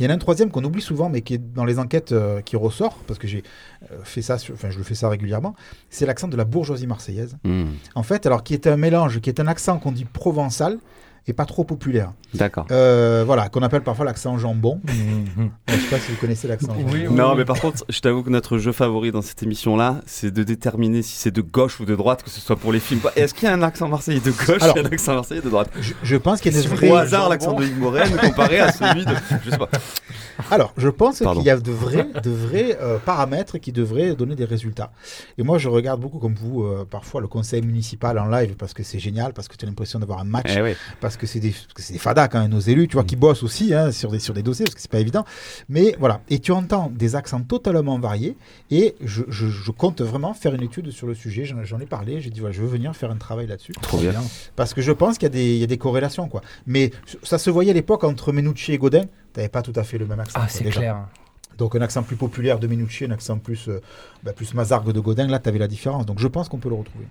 Il y en a un troisième qu'on oublie souvent, mais qui est dans les enquêtes euh, qui ressort, parce que j'ai euh, fait ça, sur- enfin je le fais ça régulièrement, c'est l'accent de la bourgeoisie marseillaise. Hmm, En fait, alors qui est un mélange, qui est un accent qu'on dit provençal et pas trop populaire. D'accord. Euh, voilà, qu'on appelle parfois l'accent jambon. Mhm. Je sais pas si vous connaissez l'accent. jambon. Oui, oui, Non, oui. mais par contre, je t'avoue que notre jeu favori dans cette émission-là, c'est de déterminer si c'est de gauche ou de droite, que ce soit pour les films. Est-ce qu'il y a un accent marseillais de gauche Alors- et un accent marseillais de droite Je, je pense qu'il y a des vrais Au hasard, l'accent de Yves Morel comparé à celui de. Je sais pas. Alors, je pense qu'il y a de vrais, de vrais euh, paramètres qui devraient donner des résultats. Et moi, je regarde beaucoup, comme vous, euh, parfois le conseil municipal en live parce que c'est génial, parce que tu as l'impression d'avoir un match, Eh oui. parce que c'est des, parce que c'est des fadas quand même, nos élus, tu vois, qui bossent aussi hein, sur, des, sur des dossiers, parce que c'est pas évident. Mais voilà. Et tu entends des accents totalement variés. Et je, je- je compte vraiment faire une étude sur le sujet. J'en ai parlé. J'ai dit, voilà, je veux venir faire un travail là-dessus. Trop bien. Parce que je pense qu'il y, a des- il y a des corrélations, quoi. Mais ça se voyait à l'époque entre Menucci et Godin. T'avais pas tout à fait le même accent. Ah, c'est clair. Donc un accent plus populaire de Menucci, un accent plus, euh, bah, plus mazargue de Godin, là tu avais la différence. Donc je pense qu'on peut le retrouver.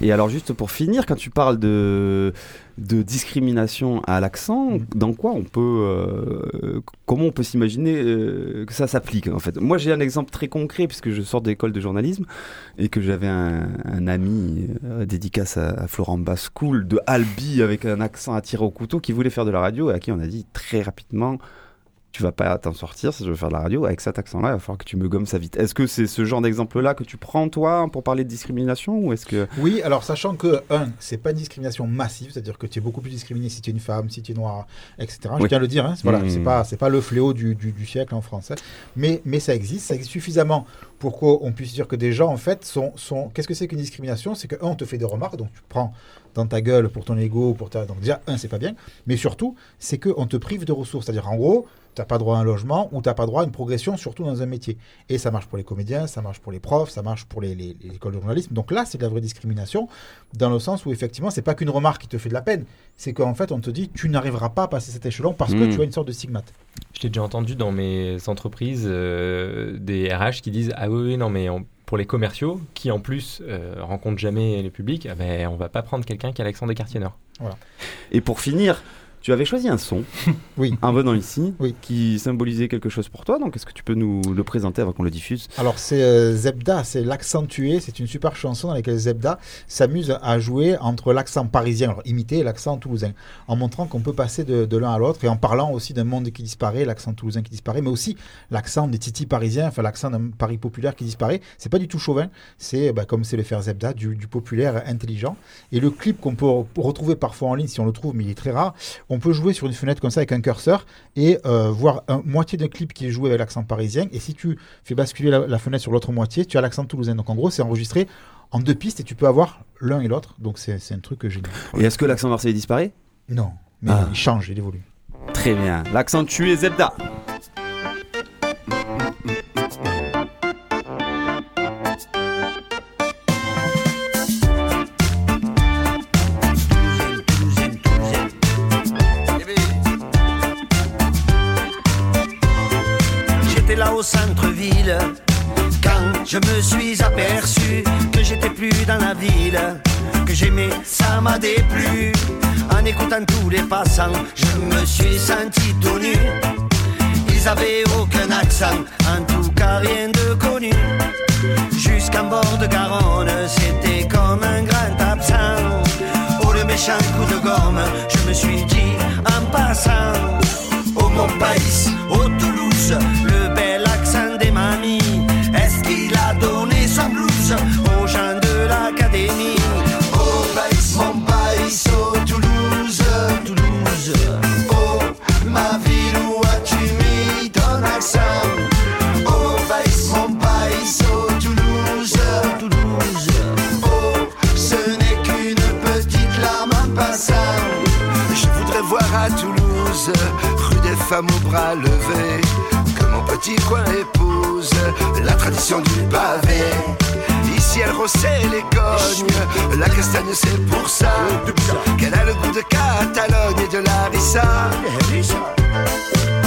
Et alors, juste pour finir, quand tu parles de, de discrimination à l'accent, dans quoi on peut. euh, comment on peut s'imaginer euh, que ça s'applique en fait? Moi, j'ai un exemple très concret, puisque je sors d'école de journalisme et que j'avais un, un ami, euh, dédicace à, à Florent Bascoul, de Albi, avec un accent à tirer au couteau, qui voulait faire de la radio et à qui on a dit très rapidement. Tu vas pas t'en sortir si je veux faire de la radio avec cet accent-là. Il va falloir que tu me gommes ça vite. Est-ce que c'est ce genre d'exemple-là que tu prends toi pour parler de discrimination ou est-ce que Oui, alors sachant que, un, c'est pas une discrimination massive, c'est-à-dire que tu es beaucoup plus discriminé si tu es une femme, si tu es noire, etc. Je tiens à le dire, hein, voilà, Mmh. c'est pas, c'est pas le fléau du, du- du siècle en France. hein. Mais, mais ça existe, ça existe suffisamment pour qu'on puisse dire que des gens, en fait, sont. sont... Qu'est-ce que c'est qu'une discrimination? C'est que, un, on te fait des remarques, donc tu prends dans ta gueule pour ton ego, pour ta. Donc déjà, un, c'est pas bien. Mais surtout, c'est qu'on te prive de ressources. C'est-à-dire, en gros, tu n'as pas droit à un logement ou tu n'as pas droit à une progression, surtout dans un métier. Et ça marche pour les comédiens, ça marche pour les profs, ça marche pour les, les- les écoles de journalisme. Donc là, c'est de la vraie discrimination, dans le sens où effectivement, c'est pas qu'une remarque qui te fait de la peine, c'est qu'en fait, on te dit tu n'arriveras pas à passer cet échelon parce que Mm. tu as une sorte de stigmate. Je t'ai déjà entendu dans mes entreprises euh, des RH qui disent Ah oui, oui, non, mais on- pour les commerciaux qui en plus euh, rencontrent jamais les publics, ah ben, on va pas prendre quelqu'un qui a l'accent des quartiers nord. Et pour finir, tu avais choisi un son, Oui. un venant ici, Oui. qui symbolisait quelque chose pour toi. Donc, est-ce que tu peux nous le présenter avant qu'on le diffuse? Alors c'est euh, Zebda, c'est l'accentué, c'est une super chanson dans laquelle Zebda s'amuse à jouer entre l'accent parisien, alors imiter et l'accent toulousain, en montrant qu'on peut passer de, de l'un à l'autre et en parlant aussi d'un monde qui disparaît, l'accent toulousain qui disparaît, mais aussi l'accent des titis parisiens, enfin l'accent d'un Paris populaire qui disparaît. C'est pas du tout chauvin, c'est bah, comme c'est le faire Zebda, du, du populaire intelligent. Et le clip qu'on peut re- retrouver parfois en ligne, si on le trouve, mais il est très rare, on peut jouer sur une fenêtre comme ça avec un curseur et euh, voir un, moitié d'un clip qui est joué avec l'accent parisien. Et si tu fais basculer la, la fenêtre sur l'autre moitié, tu as l'accent toulousain. Donc en gros, c'est enregistré en deux pistes et tu peux avoir l'un et l'autre. Donc c'est un truc que génial. Et est-ce que l'accent marseillais disparaît? Non, mais Ah. il change, il évolue. Très bien. L'accent tué Zebda. Je me suis aperçu que j'étais plus dans la ville, que j'aimais, ça m'a déplu. En écoutant tous les passants, je me suis senti tout nu. Ils avaient aucun accent, en tout cas rien de connu. Jusqu'en bord de Garonne, c'était comme un grand absent. Oh le méchant coup de gomme, je me suis dit en passant. Oh mon pays, oh Toulouse, femmes au bras levés, que mon petit coin épouse la tradition du pavé. Ici elle resserre les cognes, la castagne c'est pour ça qu'elle a le goût de Catalogne et de la Au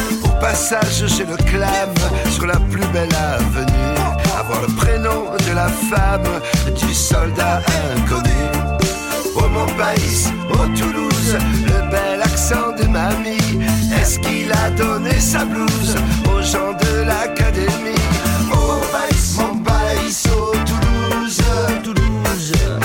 passage je le clame sur la plus belle avenue, avoir le prénom de la femme du soldat inconnu. Oh mon pays, oh Toulouse, le bel accent de mamie. Est-ce qu'il a donné sa blouse aux gens de l'académie? Oh pays, mon pays, oh Toulouse, Toulouse.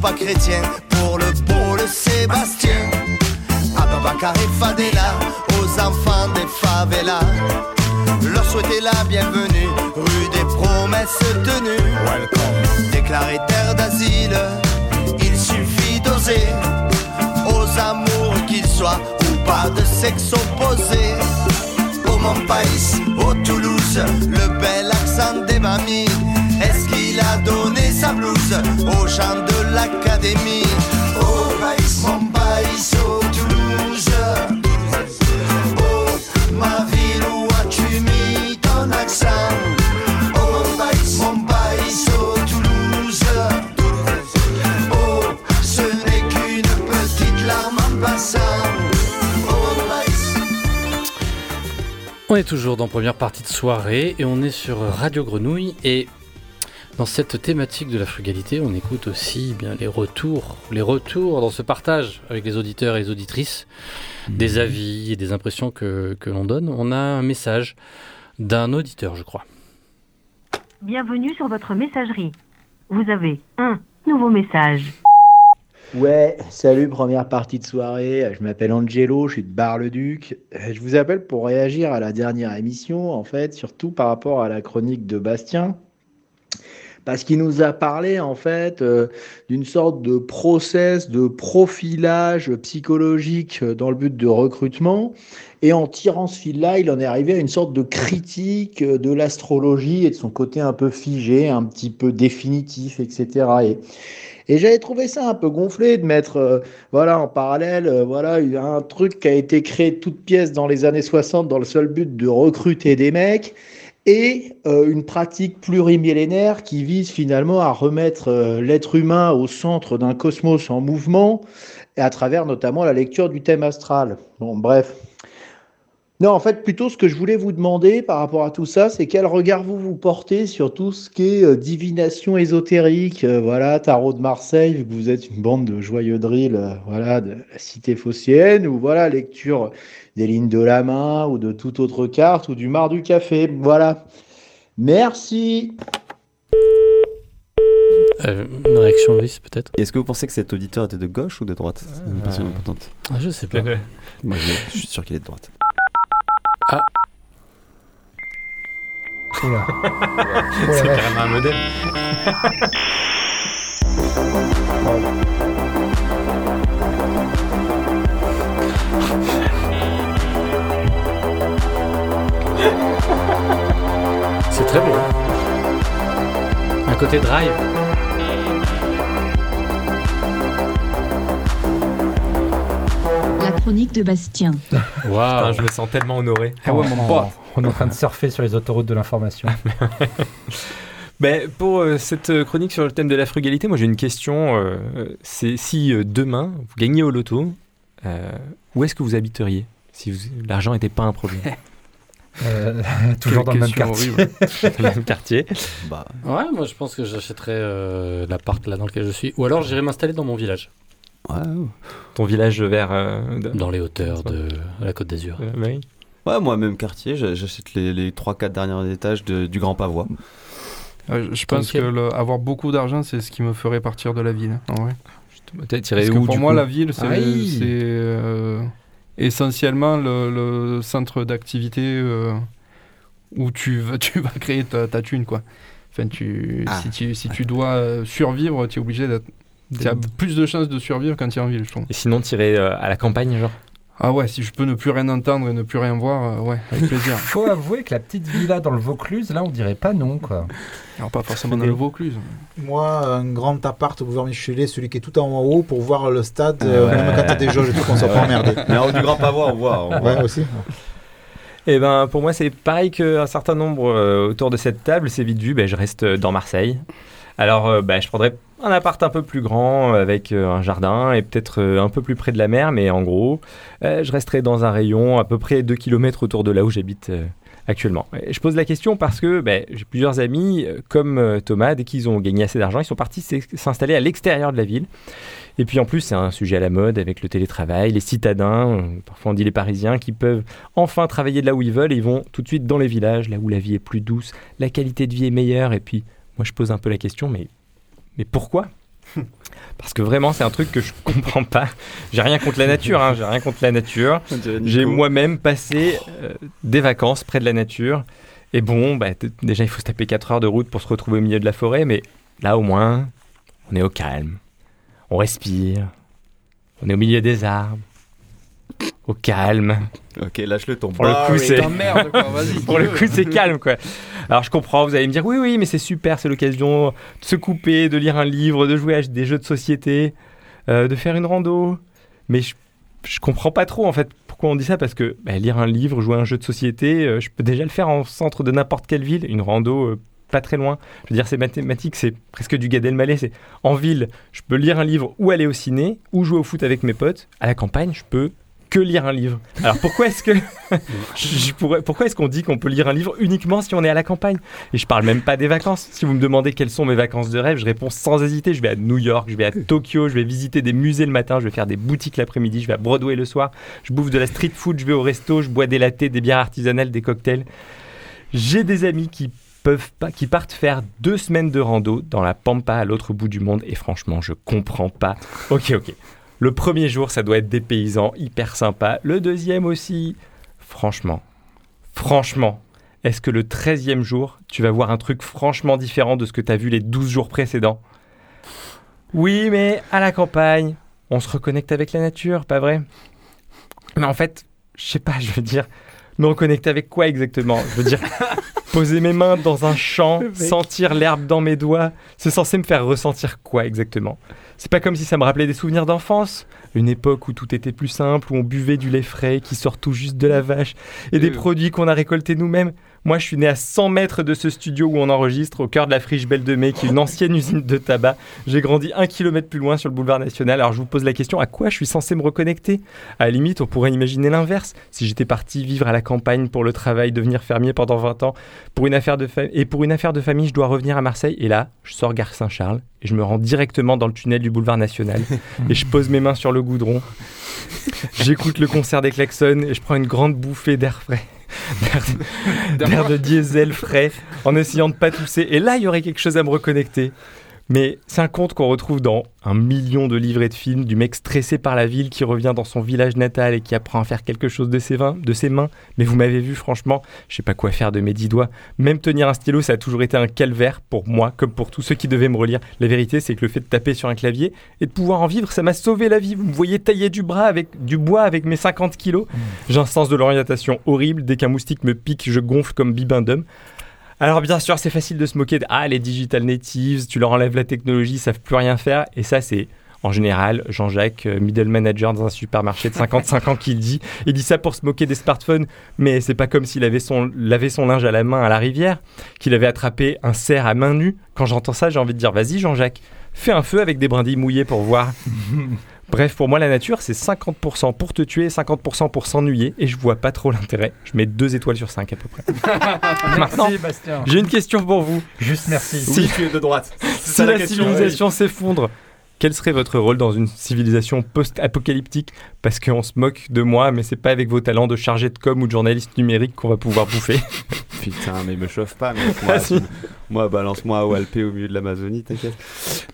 Pas chrétien. Pour le bon le Sébastien. Ababacar et Fadela aux enfants des favelas. Leur souhaiter la bienvenue rue des promesses tenues. Déclarée terre d'asile, il suffit d'oser aux amours qu'ils soient ou pas de sexe opposé. Oh mon pays, oh Toulouse, le bel accent des mamies. Est-ce qu'il a donné sa blouse aux gens de l'académie Oh pays, mon pays, oh Toulouse. Oh ma ville, où as-tu mis ton accent? Oh Toulouse. Oh, ce n'est qu'une petite larme en passant. On est toujours dans première partie de soirée et on est sur Radio Grenouille et dans cette thématique de la frugalité, on écoute aussi eh bien les retours, les retours dans ce partage avec les auditeurs et les auditrices, des avis et des impressions que, que l'on donne. On a un message d'un auditeur, je crois. Bienvenue sur votre messagerie. Vous avez un nouveau message. Ouais, salut, première partie de soirée. Je m'appelle Angelo, je suis de Bar-le-Duc. Je vous appelle pour réagir à la dernière émission, en fait, surtout par rapport à la chronique de Bastien. Parce qu'il nous a parlé, en fait, euh, d'une sorte de process de profilage psychologique euh, dans le but de recrutement. Et en tirant ce fil-là, il en est arrivé à une sorte de critique euh, de l'astrologie et de son côté un peu figé, un petit peu définitif, etc. Et, j'avais trouvé ça un peu gonflé de mettre voilà, en parallèle voilà, un truc qui a été créé de toutes pièces dans les années 60 dans le seul but de recruter des mecs et euh, une pratique plurimillénaire qui vise finalement à remettre euh, l'être humain au centre d'un cosmos en mouvement à travers notamment la lecture du thème astral. Bon, bref. Non, en fait, plutôt ce que je voulais vous demander par rapport à tout ça, c'est quel regard vous vous portez sur tout ce qui est euh, divination ésotérique, euh, voilà, tarot de Marseille, vu que vous êtes une bande de joyeux drills, euh, voilà, de la cité phocéenne, ou voilà, lecture des lignes de la main, ou de toute autre carte, ou du mar du café, voilà. Merci. Euh, une réaction, Loïs, peut-être Est-ce que vous pensez que cet auditeur était de gauche ou de droite? C'est une question importante. ah, je sais pas. Moi, je suis sûr qu'il est de droite. Ah, Oula. C'est carrément un modèle. c'est très beau. Un côté drive. Chronique de Bastien. Waouh. Je me sens tellement honoré. Ah ouais, mon on, pote. on est en train de surfer sur les autoroutes de l'information. Ben, pour euh, cette euh, chronique sur le thème de la frugalité, moi j'ai une question. euh, c'est si euh, demain vous gagnez au loto, euh, où est-ce que vous habiteriez si l'argent n'était pas un problème? Euh, toujours dans le même quartier. horrible. Dans le même quartier. Bah, Ouais, moi je pense que j'achèterais euh, l'appart là dans lequel je suis. Ou alors j'irais m'installer dans mon village, ouais. Ton village vers. euh, de- dans les hauteurs de la Côte d'Azur. Euh, oui. Ouais, moi, même quartier, j'a- j'achète les, les 3-4 derniers étages de- du Grand Pavois. Euh, je- pense que le- avoir beaucoup d'argent, c'est ce qui me ferait partir de la ville. En vrai. Peut-être tirer Parce que où pour moi, la ville, c'est euh, essentiellement le, le centre d'activité euh, où tu vas, tu vas créer ta, ta thune. Quoi. Enfin, tu, Ah. si, tu, si tu dois survivre, tu es obligé d'être. Tu as plus de chances de survivre quand tu es en ville, je trouve. Et sinon, tirer euh, à la campagne, genre Ah ouais, si je peux ne plus rien entendre et ne plus rien voir, euh, ouais, avec plaisir. Faut avouer que la petite villa dans le Vaucluse, là, on dirait pas non, quoi. Alors, pas forcément dans le Vaucluse. Moi, un grand appart au boulevard Michelet, celui qui est tout en haut pour voir le stade, euh, Ouais. même quand t'as des jauges et tout, qu'on soit pas emmerdé. Mais en haut du Grand Pavois, on voit. on voit. Ouais, aussi. Eh ben, pour moi, c'est pareil qu'un certain nombre euh, autour de cette table. C'est vite vu, ben, je reste euh, dans Marseille. Alors, euh, ben, je prendrais un appart un peu plus grand euh, avec euh, un jardin et peut-être euh, un peu plus près de la mer, mais en gros, je resterai dans un rayon à peu près 2 km autour de là où j'habite actuellement. Et je pose la question parce que ben, j'ai plusieurs amis, comme Thomas, dès qu'ils ont gagné assez d'argent, ils sont partis s'installer à l'extérieur de la ville. Et puis en plus, c'est un sujet à la mode avec le télétravail, les citadins, parfois on dit les Parisiens, qui peuvent enfin travailler de là où ils veulent et ils vont tout de suite dans les villages, là où la vie est plus douce, la qualité de vie est meilleure. Et puis, moi, je pose un peu la question, mais, mais pourquoi? Parce que vraiment, c'est un truc que je comprends pas. J'ai rien contre la nature, hein, j'ai rien contre la nature. J'ai moi-même passé euh, des vacances près de la nature. Et bon, bah, déjà, il faut se taper 4 heures de route pour se retrouver au milieu de la forêt, mais là, au moins, on est au calme. On respire. On est au milieu des arbres. Au calme. Ok, lâche-le ton Pour le coup, c'est. merde, quoi, vas-y. Pour le coup, c'est calme, quoi. Alors, je comprends, vous allez me dire, oui, oui, mais c'est super, c'est l'occasion de se couper, de lire un livre, de jouer à des jeux de société, euh, de faire une rando. Mais je, je comprends pas trop, en fait, pourquoi on dit ça, parce que bah, lire un livre, jouer à un jeu de société, euh, je peux déjà le faire en centre de n'importe quelle ville, une rando euh, pas très loin. Je veux dire, c'est mathématique, c'est presque du Gad Elmaleh, c'est en ville, je peux lire un livre ou aller au ciné, ou jouer au foot avec mes potes. À la campagne, je peux que lire un livre. Alors pourquoi est-ce que je pourrais- pourquoi est-ce qu'on dit qu'on peut lire un livre uniquement si on est à la campagne? Et je parle même pas des vacances. Si vous me demandez quelles sont mes vacances de rêve, je réponds sans hésiter. Je vais à New York, je vais à Tokyo, je vais visiter des musées le matin, je vais faire des boutiques l'après-midi, je vais à Broadway le soir, je bouffe de la street food, je vais au resto, je bois des lattés, des bières artisanales, des cocktails. J'ai des amis qui peuvent pas, qui partent faire deux semaines de rando dans la pampa à l'autre bout du monde. Et franchement, je comprends pas. Ok, ok. Le premier jour, ça doit être des paysans hyper sympas. Le deuxième aussi. Franchement, franchement, est-ce que le 13e jour, tu vas voir un truc franchement différent de ce que tu as vu les 12 jours précédents? Oui, mais à la campagne, on se reconnecte avec la nature, pas vrai? Mais en fait, je sais pas, je veux dire, me reconnecter avec quoi exactement? Je veux dire, poser mes mains dans un champ, sentir l'herbe dans mes doigts, c'est censé me faire ressentir quoi exactement? C'est pas comme si ça me rappelait des souvenirs d'enfance une époque où tout était plus simple, où on buvait du lait frais qui sort tout juste de la vache et des Euh. produits qu'on a récoltés nous-mêmes. Moi, je suis né à 100 mètres de ce studio où on enregistre, au cœur de la friche Belle de Mai, qui est une ancienne usine de tabac. J'ai grandi un kilomètre plus loin sur le boulevard national. Alors, je vous pose la question à quoi je suis censé me reconnecter? À la limite, on pourrait imaginer l'inverse. Si j'étais parti vivre à la campagne pour le travail, devenir fermier pendant 20 ans, pour une affaire de fa- et pour une affaire de famille, je dois revenir à Marseille. Et là, je sors gare Saint-Charles et je me rends directement dans le tunnel du boulevard national et je pose mes mains sur le goudron. J'écoute le concert des klaxons et je prends une grande bouffée d'air frais. D'air- de diesel frais en essayant de pas tousser. Et là, il y aurait quelque chose à me reconnecter. Mais c'est un conte qu'on retrouve dans un million de livres et de films du mec stressé par la ville qui revient dans son village natal et qui apprend à faire quelque chose de ses, mains, de ses mains. Mais vous m'avez vu, franchement, je sais pas quoi faire de mes dix doigts. Même tenir un stylo, ça a toujours été un calvaire pour moi, comme pour tous ceux qui devaient me relire. La vérité, c'est que le fait de taper sur un clavier et de pouvoir en vivre, ça m'a sauvé la vie. Vous me voyez tailler du bras avec du bois avec mes 50 kilos. J'ai un sens de l'orientation horrible. Dès qu'un moustique me pique, je gonfle comme bibendum. Alors bien sûr, c'est facile de se moquer de ah les digital natives, tu leur enlèves la technologie, ils savent plus rien faire. Et ça, c'est en général Jean-Jacques, euh, middle manager dans un supermarché de 55 ans, qui dit. Il dit ça pour se moquer des smartphones, mais c'est pas comme s'il avait son, lavait son linge à la main à la rivière, qu'il avait attrapé un cerf à main nue. Quand j'entends ça, j'ai envie de dire vas-y Jean-Jacques, fais un feu avec des brindilles mouillées pour voir. Bref, pour moi, la nature, c'est 50% pour te tuer, 50% pour s'ennuyer, et je vois pas trop l'intérêt. Je mets deux étoiles sur 5 à peu près. Maintenant, Merci, Bastien. j'ai une question pour vous. Juste merci. Si- tu es de droite. si la la question, civilisation s'effondre, quel serait votre rôle dans une civilisation post-apocalyptique? Parce qu'on se moque de moi, mais c'est pas avec vos talents de chargé de com ou de journaliste numérique qu'on va pouvoir bouffer. Putain, mais me chauffe pas. Mais moi, Ah, si. moi balance-moi à Walpé au milieu de l'Amazonie, t'inquiète.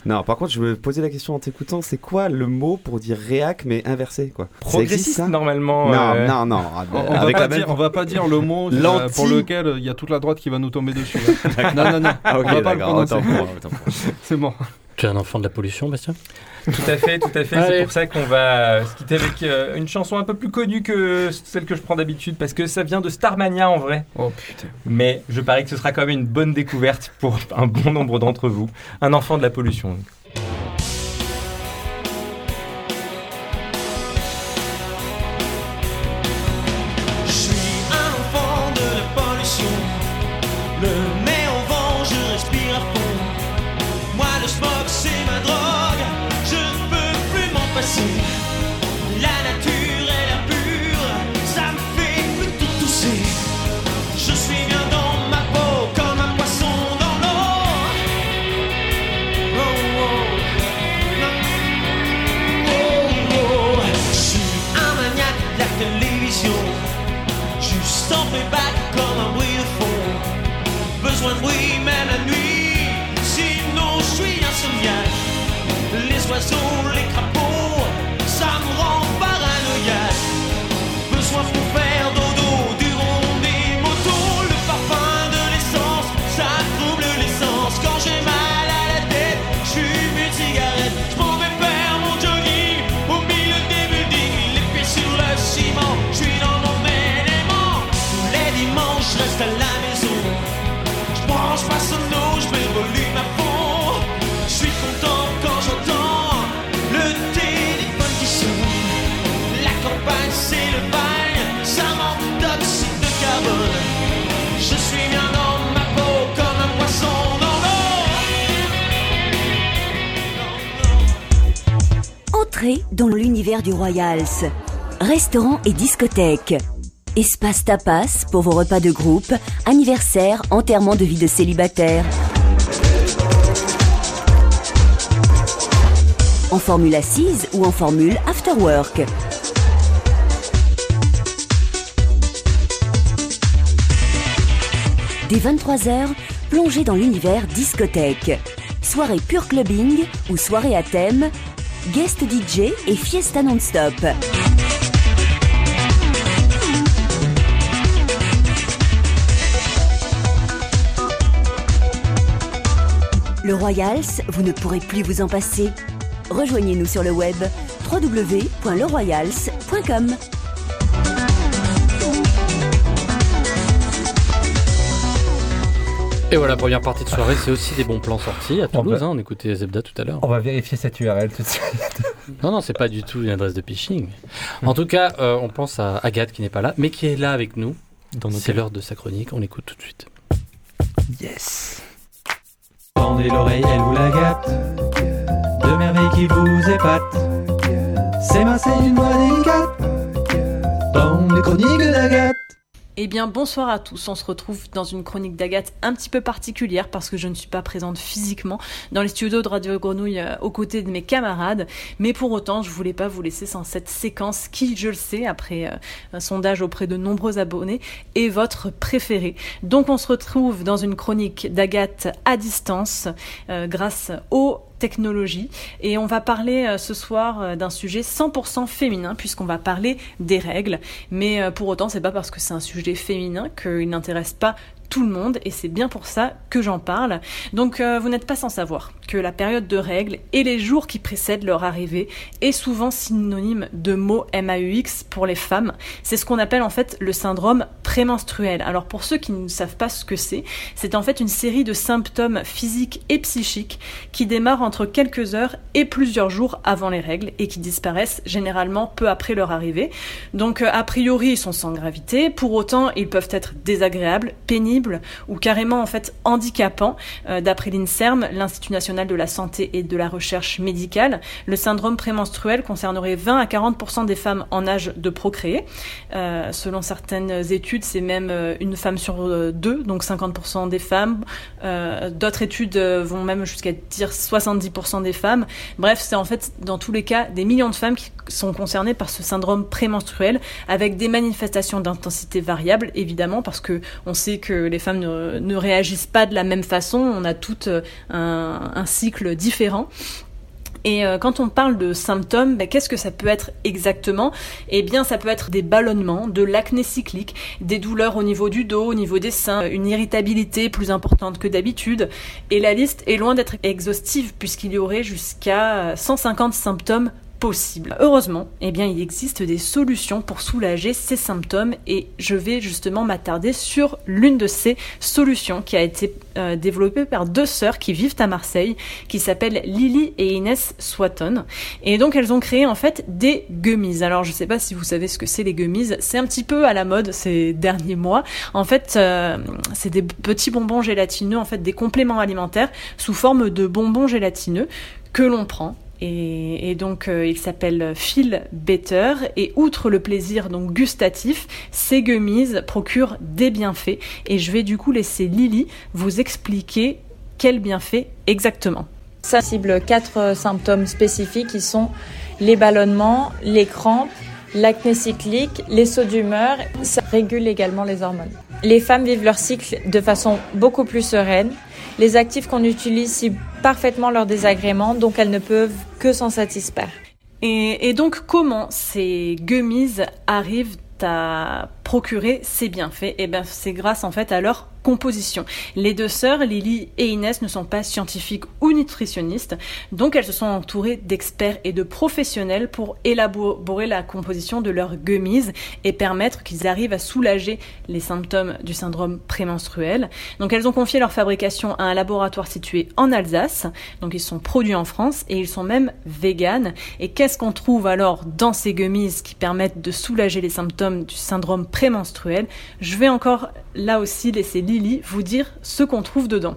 Non, par contre, je me posais la question en t'écoutant c'est quoi le mot pour dire réac mais inversé quoi? Progressiste, ça? normalement. Non, euh, non, non. On, on va Avec pas la même- dire, on va pas dire le mot euh, pour lequel euh, il y a toute la droite qui va nous tomber dessus. non, non, non. Ah, ok, on va pas le prononcer. C'est bon. Tu es un enfant de la pollution, Bastien Tout à fait, tout à fait. C'est pour ça qu'on va se quitter avec euh, une chanson un peu plus connue que celle que je prends d'habitude, parce que ça vient de Starmania en vrai. Oh putain. Mais je parie que ce sera quand même une bonne découverte pour un bon nombre d'entre vous. Un enfant de la pollution. Dans l'univers du Royals. Restaurant et discothèque. Espace tapas pour vos repas de groupe, anniversaire, enterrement de vie de célibataire. En formule assise ou en formule after work. Dès 23h, plongez dans l'univers discothèque. Soirée pure clubbing ou soirée à thème, guest DJ et fiesta non-stop. Le Royals, vous ne pourrez plus vous en passer. Rejoignez-nous sur le web www.leroyals.com. Et voilà, première partie de soirée, c'est aussi des bons plans sortis à Toulouse. va- hein, on écoutait Zebda tout à l'heure. On va vérifier cette URL tout de suite. Non, non, c'est pas du tout une adresse de phishing. En tout cas, euh, on pense à Agathe qui n'est pas là, mais qui est là avec nous. C'est l'heure de sa chronique, on l'écoute tout de suite. Yes. Tendez l'oreille, elle vous la gâte. De merveilles qui vous épatent. C'est Marseille une voix délicate. Dans les chroniques d'Agathe. Eh bien, bonsoir à tous. On se retrouve dans une chronique d'Agathe un petit peu particulière parce que je ne suis pas présente physiquement dans les studios de Radio Grenouille euh, aux côtés de mes camarades. Mais pour autant, je voulais pas vous laisser sans cette séquence qui, je le sais, après euh, un sondage auprès de nombreux abonnés, est votre préférée. Donc, on se retrouve dans une chronique d'Agathe à distance euh, grâce aux technologies et on va parler euh, ce soir euh, d'un sujet 100% féminin puisqu'on va parler des règles. Mais euh, pour autant c'est pas parce que c'est un sujet féminin qu'il n'intéresse pas tout le monde et c'est bien pour ça que j'en parle. Donc euh, vous n'êtes pas sans savoir que la période de règles et les jours qui précèdent leur arrivée est souvent synonyme de mots MAUX pour les femmes. C'est ce qu'on appelle en fait le syndrome prémenstruel. Alors pour ceux qui ne savent pas ce que c'est, c'est en fait une série de symptômes physiques et psychiques qui démarrent entre quelques heures et plusieurs jours avant les règles et qui disparaissent généralement peu après leur arrivée. Donc euh, a priori ils sont sans gravité, pour autant ils peuvent être désagréables, pénibles ou carrément en fait. Euh, D'après l'INSERM, l'Institut national de la santé et de la recherche médicale, le syndrome prémenstruel concernerait 20 à 40% des femmes en âge de procréer. Euh, selon certaines études, c'est même euh, une femme sur deux, donc 50% des femmes. D'autres études vont même jusqu'à dire 70% des femmes. Bref, c'est en fait dans tous les cas des millions de femmes qui sont concernées par ce syndrome prémenstruel avec des manifestations d'intensité variable évidemment parce que on sait que les femmes ne, réagissent pas de la même façon. On a toutes euh, un, un cycle différent. Et euh, quand on parle de symptômes, ben, qu'est-ce que ça peut être exactement? Eh bien, ça peut être des ballonnements, de l'acné cyclique, des douleurs au niveau du dos, au niveau des seins, une irritabilité plus importante que d'habitude. Et la liste est loin d'être exhaustive puisqu'il y aurait jusqu'à 150 symptômes possibles. Heureusement, eh bien, il existe des solutions pour soulager ces symptômes et je vais justement m'attarder sur l'une de ces solutions qui a été euh, développée par deux sœurs qui vivent à Marseille, qui s'appellent Lily et Inès Swatton. Et donc, elles ont créé en fait des gummies. Alors, je sais pas si vous savez ce que c'est les gummies. C'est un petit peu à la mode ces derniers mois. En fait, euh, c'est des petits bonbons gélatineux, en fait, des compléments alimentaires sous forme de bonbons gélatineux que l'on prend et, donc euh, il s'appelle Phil Better et outre le plaisir donc gustatif, ces gummies procurent des bienfaits et je vais du coup laisser Lily vous expliquer quels bienfaits exactement. Ça cible quatre symptômes spécifiques qui sont les ballonnements, les crampes, l'acné cyclique, les sauts d'humeur. Ça régule également les hormones. Les femmes vivent leur cycle de façon beaucoup plus sereine. Les actifs qu'on utilise ciblent parfaitement leurs désagréments, donc elles ne peuvent que s'en satisfaire. Et, donc comment ces gummies arrivent à procurer ces bienfaits? Et bien c'est grâce en fait à leur composition. Les deux sœurs, Lily et Inès, ne sont pas scientifiques ou nutritionnistes, donc elles se sont entourées d'experts et de professionnels pour élaborer la composition de leurs gummies et permettre qu'ils arrivent à soulager les symptômes du syndrome prémenstruel. Donc elles ont confié leur fabrication à un laboratoire situé en Alsace, donc ils sont produits en France et ils sont même véganes. Et qu'est-ce qu'on trouve alors dans ces gummies qui permettent de soulager les symptômes du syndrome prémenstruel? Je vais encore là aussi laisser Lily vous dire ce qu'on trouve dedans.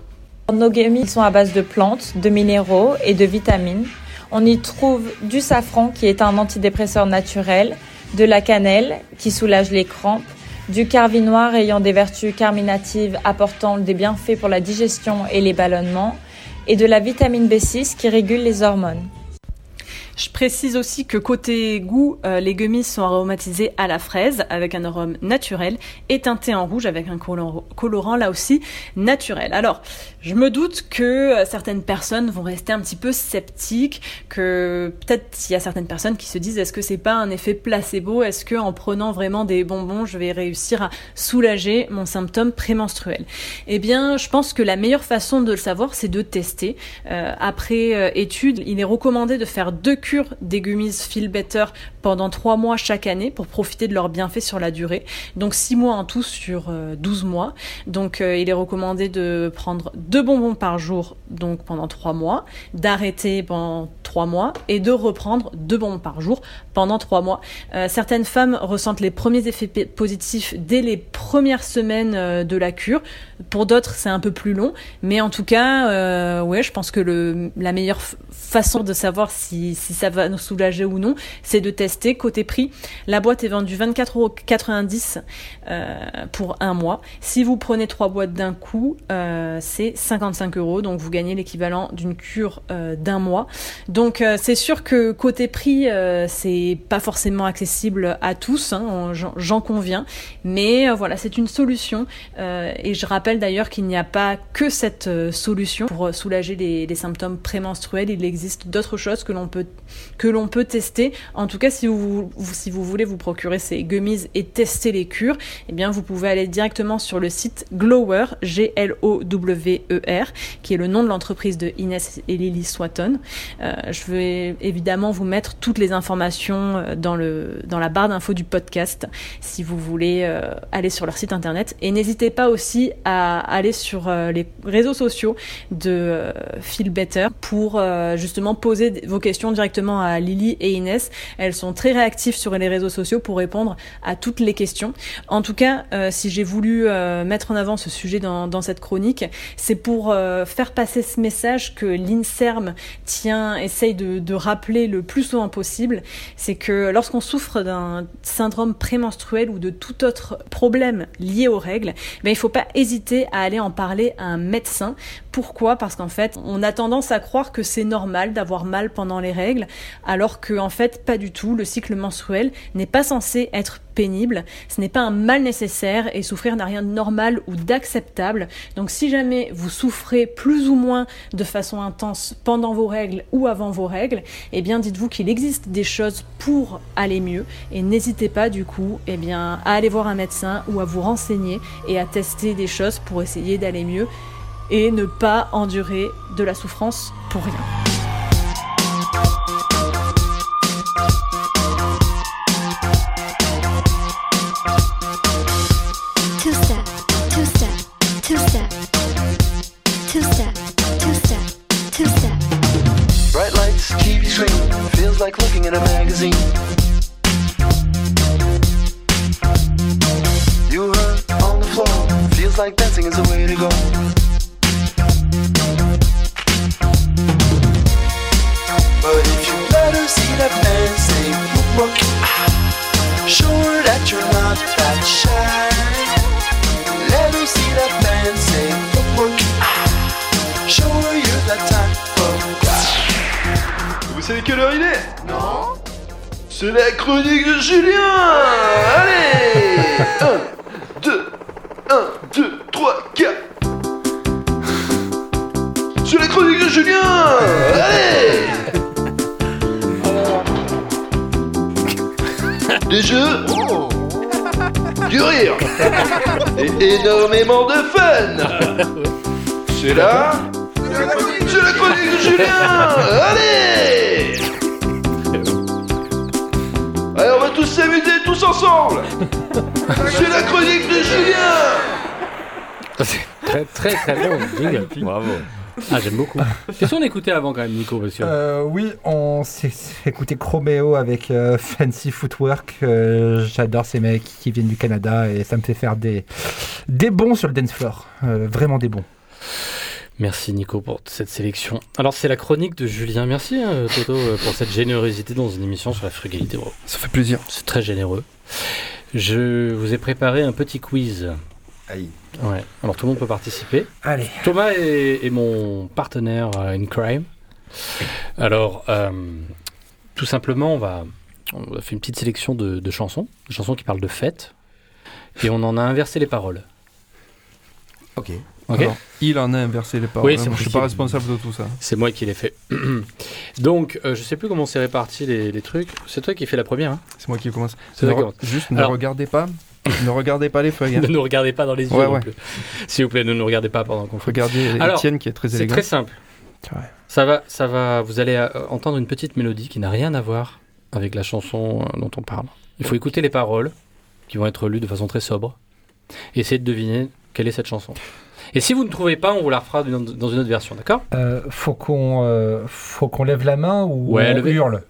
Nos gummies sont à base de plantes, de minéraux et de vitamines. On y trouve du safran qui est un antidépresseur naturel, de la cannelle qui soulage les crampes, du carvi noir ayant des vertus carminatives apportant des bienfaits pour la digestion et les ballonnements, et de la vitamine B6 qui régule les hormones. Je précise aussi que côté goût, euh, les gummies sont aromatisés à la fraise avec un arôme naturel et teintés en rouge avec un color- colorant là aussi naturel. Alors, je me doute que euh, certaines personnes vont rester un petit peu sceptiques, que peut-être il y a certaines personnes qui se disent est-ce que c'est pas un effet placebo? Est-ce que en prenant vraiment des bonbons, je vais réussir à soulager mon symptôme prémenstruel? Eh bien, je pense que la meilleure façon de le savoir, c'est de tester. Euh, après euh, étude, il est recommandé de faire deux cures des gummies Feel Better pendant trois mois chaque année pour profiter de leurs bienfaits sur la durée. Donc six mois en tout sur euh, 12 mois. Donc euh, il est recommandé de prendre deux bonbons par jour donc pendant trois mois, d'arrêter pendant trois mois et de reprendre deux bonbons par jour pendant trois mois. Euh, certaines femmes ressentent les premiers effets positifs dès les premières semaines euh, de la cure. Pour d'autres, c'est un peu plus long, mais en tout cas, euh, ouais, je pense que le, la meilleure façon de savoir si, ça va nous soulager ou non, c'est de tester côté prix. La boîte est vendue 24,90€ euh, pour un mois. Si vous prenez trois boîtes d'un coup, c'est 55 euros, donc vous gagnez l'équivalent d'une cure euh, d'un mois. Donc euh, c'est sûr que côté prix, euh, c'est pas forcément accessible à tous, hein, j'en- conviens, mais voilà, c'est une solution. Et je rappelle d'ailleurs qu'il n'y a pas que cette solution pour soulager les, symptômes prémenstruels. Il existe d'autres choses que l'on peut que l'on peut tester. En tout cas, si vous, si vous voulez vous procurer ces gummies et tester les cures, eh bien vous pouvez aller directement sur le site Glower, G L O W E R, qui est le nom de l'entreprise de Inès et Lily Swatton. Euh, je vais évidemment vous mettre toutes les informations euh, dans le dans la barre d'infos du podcast si vous voulez euh, aller sur leur site internet et n'hésitez pas aussi à aller sur euh, les réseaux sociaux de Feel Better pour justement poser vos questions directement à Lily et Inès. Elles sont très réactives sur les réseaux sociaux pour répondre à toutes les questions. En tout cas, si j'ai voulu mettre en avant ce sujet dans, dans cette chronique, c'est pour euh, faire passer ce message que l'INSERM tient, essaye de, de rappeler le plus souvent possible. C'est que lorsqu'on souffre d'un syndrome prémenstruel ou de tout autre problème lié aux règles, ben, il faut pas hésiter à aller en parler à un médecin. Pourquoi Parce qu'en fait, on a tendance à croire que c'est normal d'avoir mal pendant les règles, alors que en fait, pas du tout. Le cycle menstruel n'est pas censé être pénible, ce n'est pas un mal nécessaire et souffrir n'a rien de normal ou d'acceptable. Donc si jamais vous souffrez plus ou moins de façon intense pendant vos règles ou avant vos règles, eh bien dites-vous qu'il existe des choses pour aller mieux et n'hésitez pas du coup eh bien, à aller voir un médecin ou à vous renseigner et à tester des choses pour essayer d'aller mieux et ne pas endurer de la souffrance pour rien. Julien Allez 1, 2, 1, 2, 3, 4 C'est la chronique de Julien Allez Des jeux. Du rire. Et énormément de fun. C'est là. C'est la chronique de Julien ensemble C'est la chronique de Julien Très très très bon. jingle. Bravo. Ah, j'aime beaucoup. Qu'est-ce qu'on écoutait avant quand même, Nico monsieur? Euh, oui, on s'est s'est écouté Chromeo avec euh, Fancy Footwork. Euh, J'adore ces mecs qui viennent du Canada et ça me fait faire des, des bons sur le dance floor. Euh, vraiment des bons. Merci Nico pour cette sélection. Alors c'est la chronique de Julien. Merci hein, Toto euh, pour cette générosité dans une émission sur la frugalité. Ça fait plaisir. C'est très généreux. Je vous ai préparé un petit quiz. Aïe. Ouais. Alors tout le monde peut participer. Allez. Thomas est, est mon partenaire in crime. Alors, euh, tout simplement, on va, on a fait une petite sélection de, de chansons, de chansons qui parlent de fêtes, et on en a inversé les paroles. Ok. Alors, il en a inversé les paroles. Oui, c'est Moi, je suis pas responsable de tout ça. C'est moi qui l'ai fait. Donc, euh, je sais plus comment c'est réparti les, les trucs. C'est toi qui fais la première. Hein C'est moi qui commence. C'est Ne re-. Juste ne regardez pas. ne regardez pas les feuilles. hein. ne nous regardez pas dans les yeux Ouais. S'il vous plaît, ne nous regardez pas pendant qu'on fait. Regardez Étienne qui est très C'est élégant. très simple. Ouais. Ça va, ça va. Vous allez euh, entendre une petite mélodie qui n'a rien à voir avec la chanson euh, dont on parle. Il faut écouter les paroles qui vont être lues de façon très sobre. Et essayer de deviner quelle est cette chanson. Et si vous ne trouvez pas, on vous la refera dans une autre version, d'accord? Euh, faut qu'on euh, faut qu'on lève la main ou Ouais, on levez- hurle?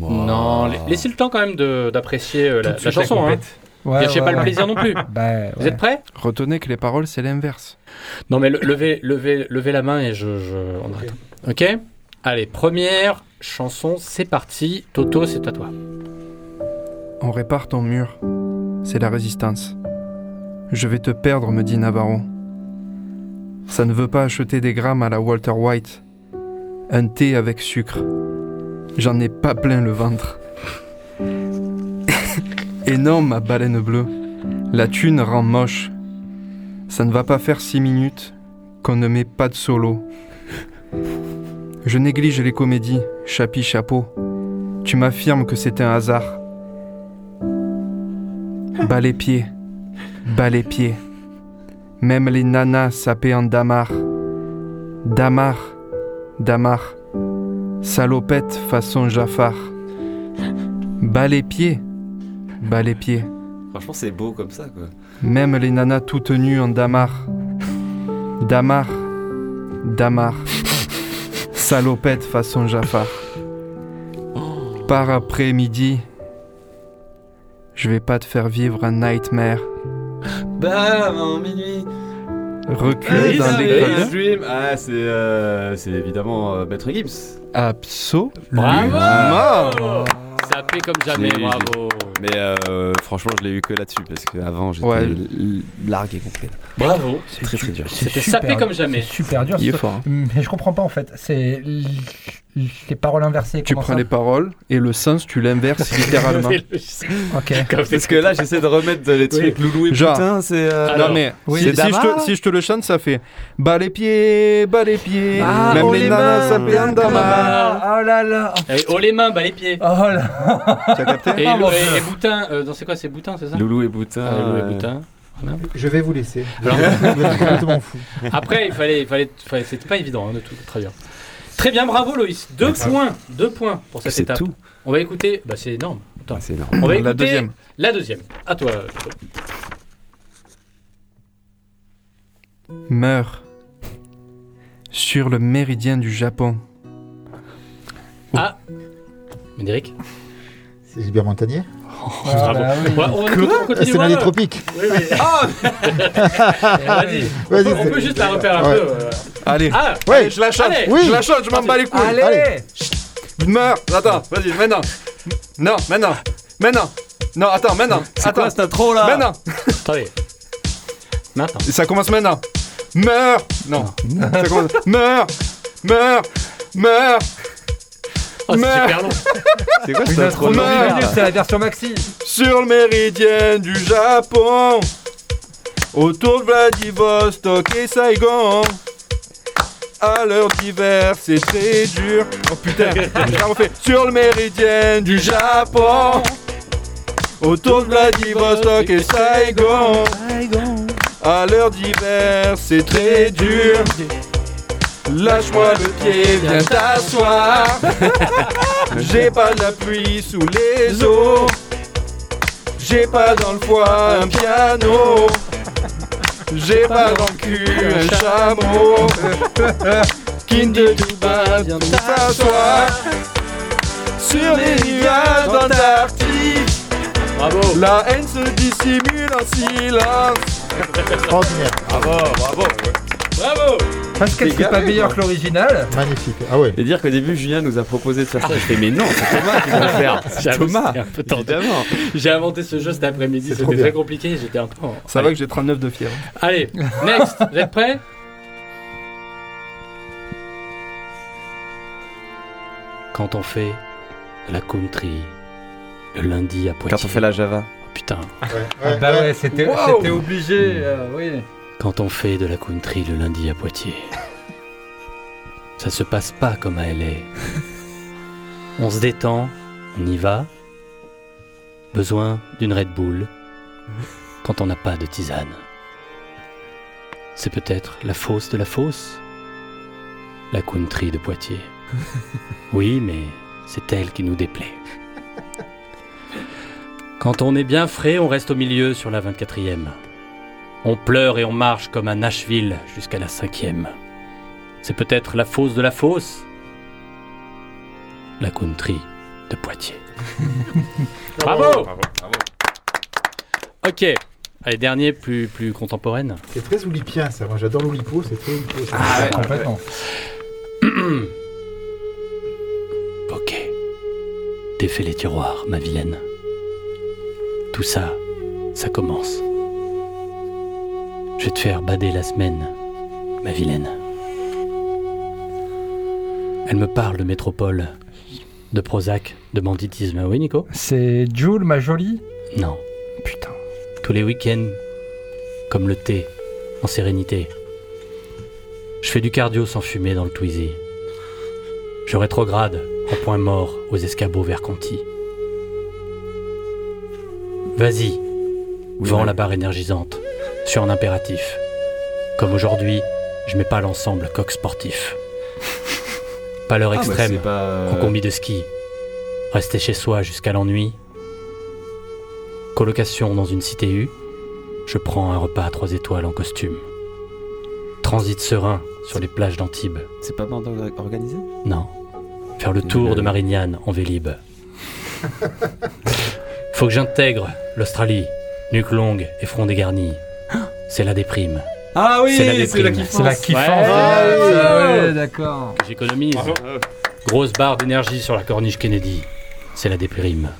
Non, la- laissez le temps quand même d'apprécier euh, la, chanson. la Hein. Ouais, Gâchez ouais, pas le plaisir non plus. Bah, Vous êtes prêts? Retenez que les paroles, c'est l'inverse. Non, mais le- levez, levez, levez la main et je, je- on arrête. Ok? Allez, première chanson, c'est parti. Toto, c'est à toi. On répare ton mur. C'est la résistance. Je vais te perdre, me dit Navarro. Ça ne veut pas acheter des grammes à la Walter White. Un thé avec sucre. J'en ai pas plein le ventre. Non, ma baleine bleue. La thune rend moche. Ça ne va pas faire six minutes qu'on ne met pas de solo. Je néglige les comédies, chapi chapeau. Tu m'affirmes que c'est un hasard. Bas les pieds, bas les pieds. Même les nanas sapées en damar. Damar, damar. Salopette façon Jafar. Bas les pieds, bas les pieds. Franchement, c'est beau comme ça, quoi. Même les nanas toutes nues en damar. Damar, damar. Salopette façon Jafar. Par après-midi, je vais pas te faire vivre un nightmare. Bam, en minuit. Recule dans Hey, l'école. Dream. Ah, c'est euh, c'est évidemment euh, Maître Gibbs. Absolument. Bravo Ça fait comme jamais, Je l'ai- bravo. Mais euh, franchement, je l'ai eu que là-dessus parce qu'avant, j'étais Ouais. l- largué complet. Bravo. C'est très très dur. C'était super- sapé comme jamais. super dur. Il est ce- fort, hein. Mais je comprends pas en fait. C'est l- les paroles inversées. Tu prends ça les paroles et le sens, tu l'inverses littéralement. Ok. Parce que là, j'essaie de remettre les trucs loulou et Genre. putain, c'est. euh, Alors, non mais oui. si, c'est si je te, si je te le chante, ça fait bas les pieds, bas les pieds. Ah, Même oh, les les mains, sapées en d'accord. damar. Oh là là. Allez, haut les mains, bas les pieds. Oh là. Tu as capté Et, Ah, et- et Boutin, euh, non, c'est quoi, c'est Boutin, c'est ça Loulou et Boutin. Ah, Loulou et euh, Boutin. Voilà. Je vais vous laisser. Alors-. Après, il fallait, il fallait, fallait- c'était pas évident hein, de tout. Très bien. Très bien, bravo Loïs. Deux points, deux points pour cette C'est étape. tout. On va écouter, bah c'est énorme. Attends. Ah, c'est énorme. On va La écouter deuxième. La deuxième. À toi. Meurs sur le méridien du Japon. Ah. Médéric. C'est Gilbert Montagnier? Ah, Bravo. bah oui. Ouais, on va écouter, on continue, C'est l'année bravo. tropique. Oui, oui. Ah Vas-y. On, peut- on c'est- peut juste la refaire un Ouais. peu. euh. Allez. Ah. Ouais. Je la chante, Allez. Oui. je la chante, je m'en bats les couilles. Allez. Allez. Meurs. Attends, vas-y, maintenant. Non, maintenant. Maintenant. Non, attends, maintenant. C'est attends. quoi cette intro là Maintenant. Attendez. Maintenant. Et ça commence maintenant. Meurs. Non. ça commence. Meurs. Meurs. Meurs. Oh, c'est Meurs. super long. C'est quoi cette intro intro de Meurs. 10 minutes, c'est la version maxi. Sur le méridien du Japon. Autour de Vladivostok et Saigon. À l'heure d'hiver, c'est très dur. Oh putain, je la refais. Sur le méridien du Japon. Autour de Vladivostok et Saigon. À l'heure d'hiver, c'est très dur. Lâche-moi le pied, viens t'asseoir. J'ai pas de la pluie sous les os. J'ai pas dans le foie un piano. J'ai pas dans le cul un chameau. Qui ne tout bas, viens t'asseoir. Sur les nuages d'Antarctique. Bravo. La haine se dissimule en silence. Bravo, bravo. Bravo. Pascal, c'est pas meilleur que l'original. Magnifique. Ah ouais. Et dire qu'au début, Julien nous a proposé de faire ça. Je fais, mais non, c'est Thomas qui va le faire. C'est Thomas. un peu. Évidemment. J'ai inventé ce jeu cet après-midi, c'était très compliqué, j'étais un peu en... Ça va que j'ai 39 de fièvre. Allez, next, vous êtes prêts? Quand on fait la country le lundi à Poitiers. Quand on fait la Java. Oh, putain. Ah bah ouais, c'était Wow. c'était obligé. euh, oui. Quand on fait de la country le lundi à Poitiers, ça se passe pas comme à LA. On se détend, on y va. Besoin d'une Red Bull quand on n'a pas de tisane. C'est peut-être la fosse de la fosse La country de Poitiers. Oui, mais c'est elle qui nous déplaît. Quand on est bien frais, on reste au milieu sur la 24e. On pleure et on marche comme à Nashville jusqu'à la cinquième. C'est peut-être la fosse de la fosse? La country de Poitiers. Bravo, Ok. Allez, dernier, plus, plus contemporaine. C'est très oulipien ça, moi j'adore l'oulipo, c'est très oulipo. ça. Ah ouais, complètement. ok. Défais les tiroirs, ma vilaine. Tout ça, ça commence. Je vais te faire bader la semaine, ma vilaine. Elle me parle de métropole, de Prozac, de banditisme. Oui, Nico? C'est Jules, ma jolie? Non. Putain. Tous les week-ends, comme le thé, en sérénité. Je fais du cardio sans fumer dans le Twizy. Je rétrograde en point mort aux escabeaux vers Conti. Vas-y, vends la barre énergisante sur un impératif. Comme aujourd'hui, je mets pas l'ensemble coq sportif. Pas l'heure Ah, bah, extrême pas, euh, en combi de ski. Rester chez soi jusqu'à l'ennui. Colocation dans une cité U. Je prends un repas à trois étoiles en costume. Transit serein sur les plages d'Antibes. C'est pas bande organisée Non. Faire le tour de Marignane en Vélib. Faut que j'intègre l'Australie. Nuque longue et front dégarni. C'est la déprime. Ah oui, c'est la déprime. kiffance. C'est la kiffance, Ouais, ça, ouais. ouais, d'accord. J'économise. Grosse barre d'énergie sur la corniche Kennedy. C'est la déprime.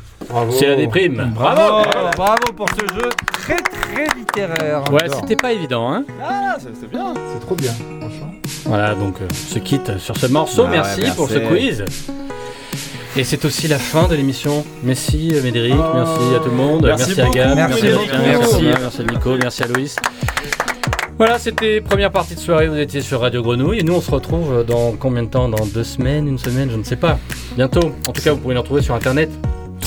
C'est la déprime. Bravo, bravo pour ce jeu très très littéraire. Ouais, c'était pas évident, hein Ah, c'est bien. C'est trop bien, franchement. Voilà, donc euh, on se quitte sur ce morceau. Ah ouais, merci, merci. pour ce quiz. Et c'est aussi la fin de l'émission. Merci Médéric, merci à tout le monde, Merci merci, à Gab, merci merci, à merci, merci à Nico, merci à Loïs. Voilà, c'était première partie de soirée. Vous étiez sur Radio Grenouille et nous on se retrouve dans combien de temps? Dans deux semaines, une semaine, je ne sais pas. Bientôt. En tout cas, vous pourrez nous retrouver sur internet.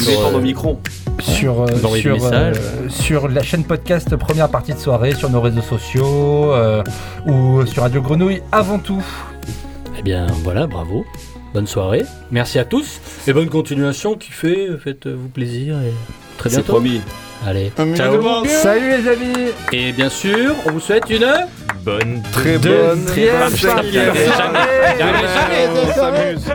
Euh. Sur, euh, envoyez des sur, euh, sur la chaîne podcast première partie de soirée, sur nos réseaux sociaux euh, ou sur Radio Grenouille avant tout. Eh bien voilà, bravo. Bonne soirée. Merci à tous et bonne continuation. Kiffez, faites-vous plaisir et très C'est bientôt. promis. Allez, ciao. Salut les amis Et bien sûr, on vous souhaite une Bonne Très bonne. Jamais, jamais, jamais. On s'amuse.